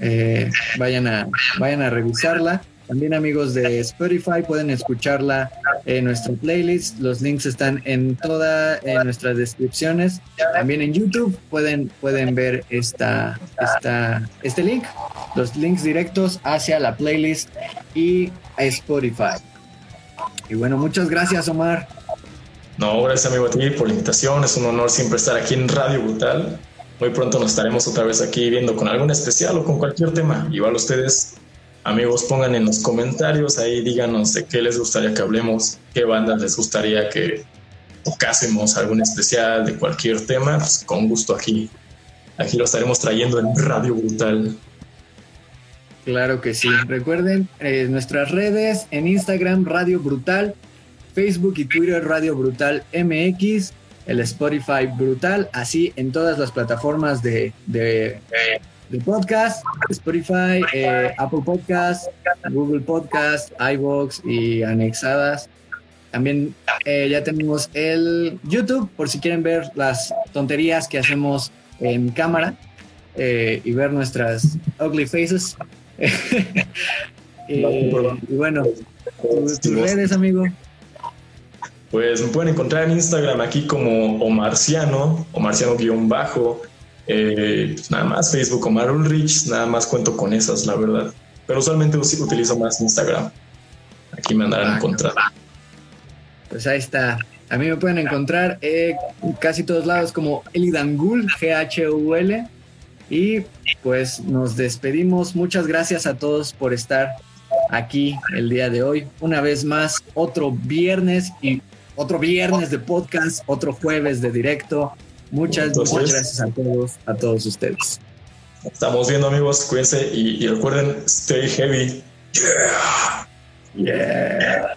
Eh, vayan a, vayan a revisarla. También amigos de Spotify pueden escucharla en nuestra playlist. Los links están en todas nuestras descripciones. También en YouTube pueden, pueden ver esta, esta, este link, los links directos hacia la playlist y Spotify. Y bueno, muchas gracias Omar. No, gracias amigo a ti por la invitación. Es un honor siempre estar aquí en Radio Brutal. Muy pronto nos estaremos otra vez aquí viendo con algún especial o con cualquier tema. Igual ustedes, amigos, pongan en los comentarios ahí, díganos de qué les gustaría que hablemos, qué bandas les gustaría que tocásemos algún especial de cualquier tema. Pues con gusto aquí. Aquí lo estaremos trayendo en Radio Brutal. Claro que sí. Recuerden eh, nuestras redes en Instagram Radio Brutal, Facebook y Twitter Radio Brutal MX, el Spotify Brutal, así en todas las plataformas de, de, de podcast, Spotify, eh, Apple Podcast, Google Podcast, iVoox y anexadas. También eh, ya tenemos el YouTube por si quieren ver las tonterías que hacemos en cámara eh, y ver nuestras ugly faces. y, y bueno, tus, tus redes, amigo. Pues me pueden encontrar en Instagram aquí como Omarciano, Omarciano guion bajo. Eh, nada más Facebook Omar Ulrich, nada más cuento con esas, la verdad. Pero usualmente us- utilizo más Instagram. Aquí me andarán a encontrar. Pues ahí está. A mí me pueden encontrar eh, casi todos lados como Elidangul, G-H-U-L. Y pues nos despedimos. Muchas gracias a todos por estar aquí el día de hoy. Una vez más, otro viernes y otro viernes de podcast, otro jueves de directo. Muchas, Entonces- muchas gracias a todos, a todos ustedes. Estamos viendo amigos, cuídense y, y recuerden, stay heavy. Yeah.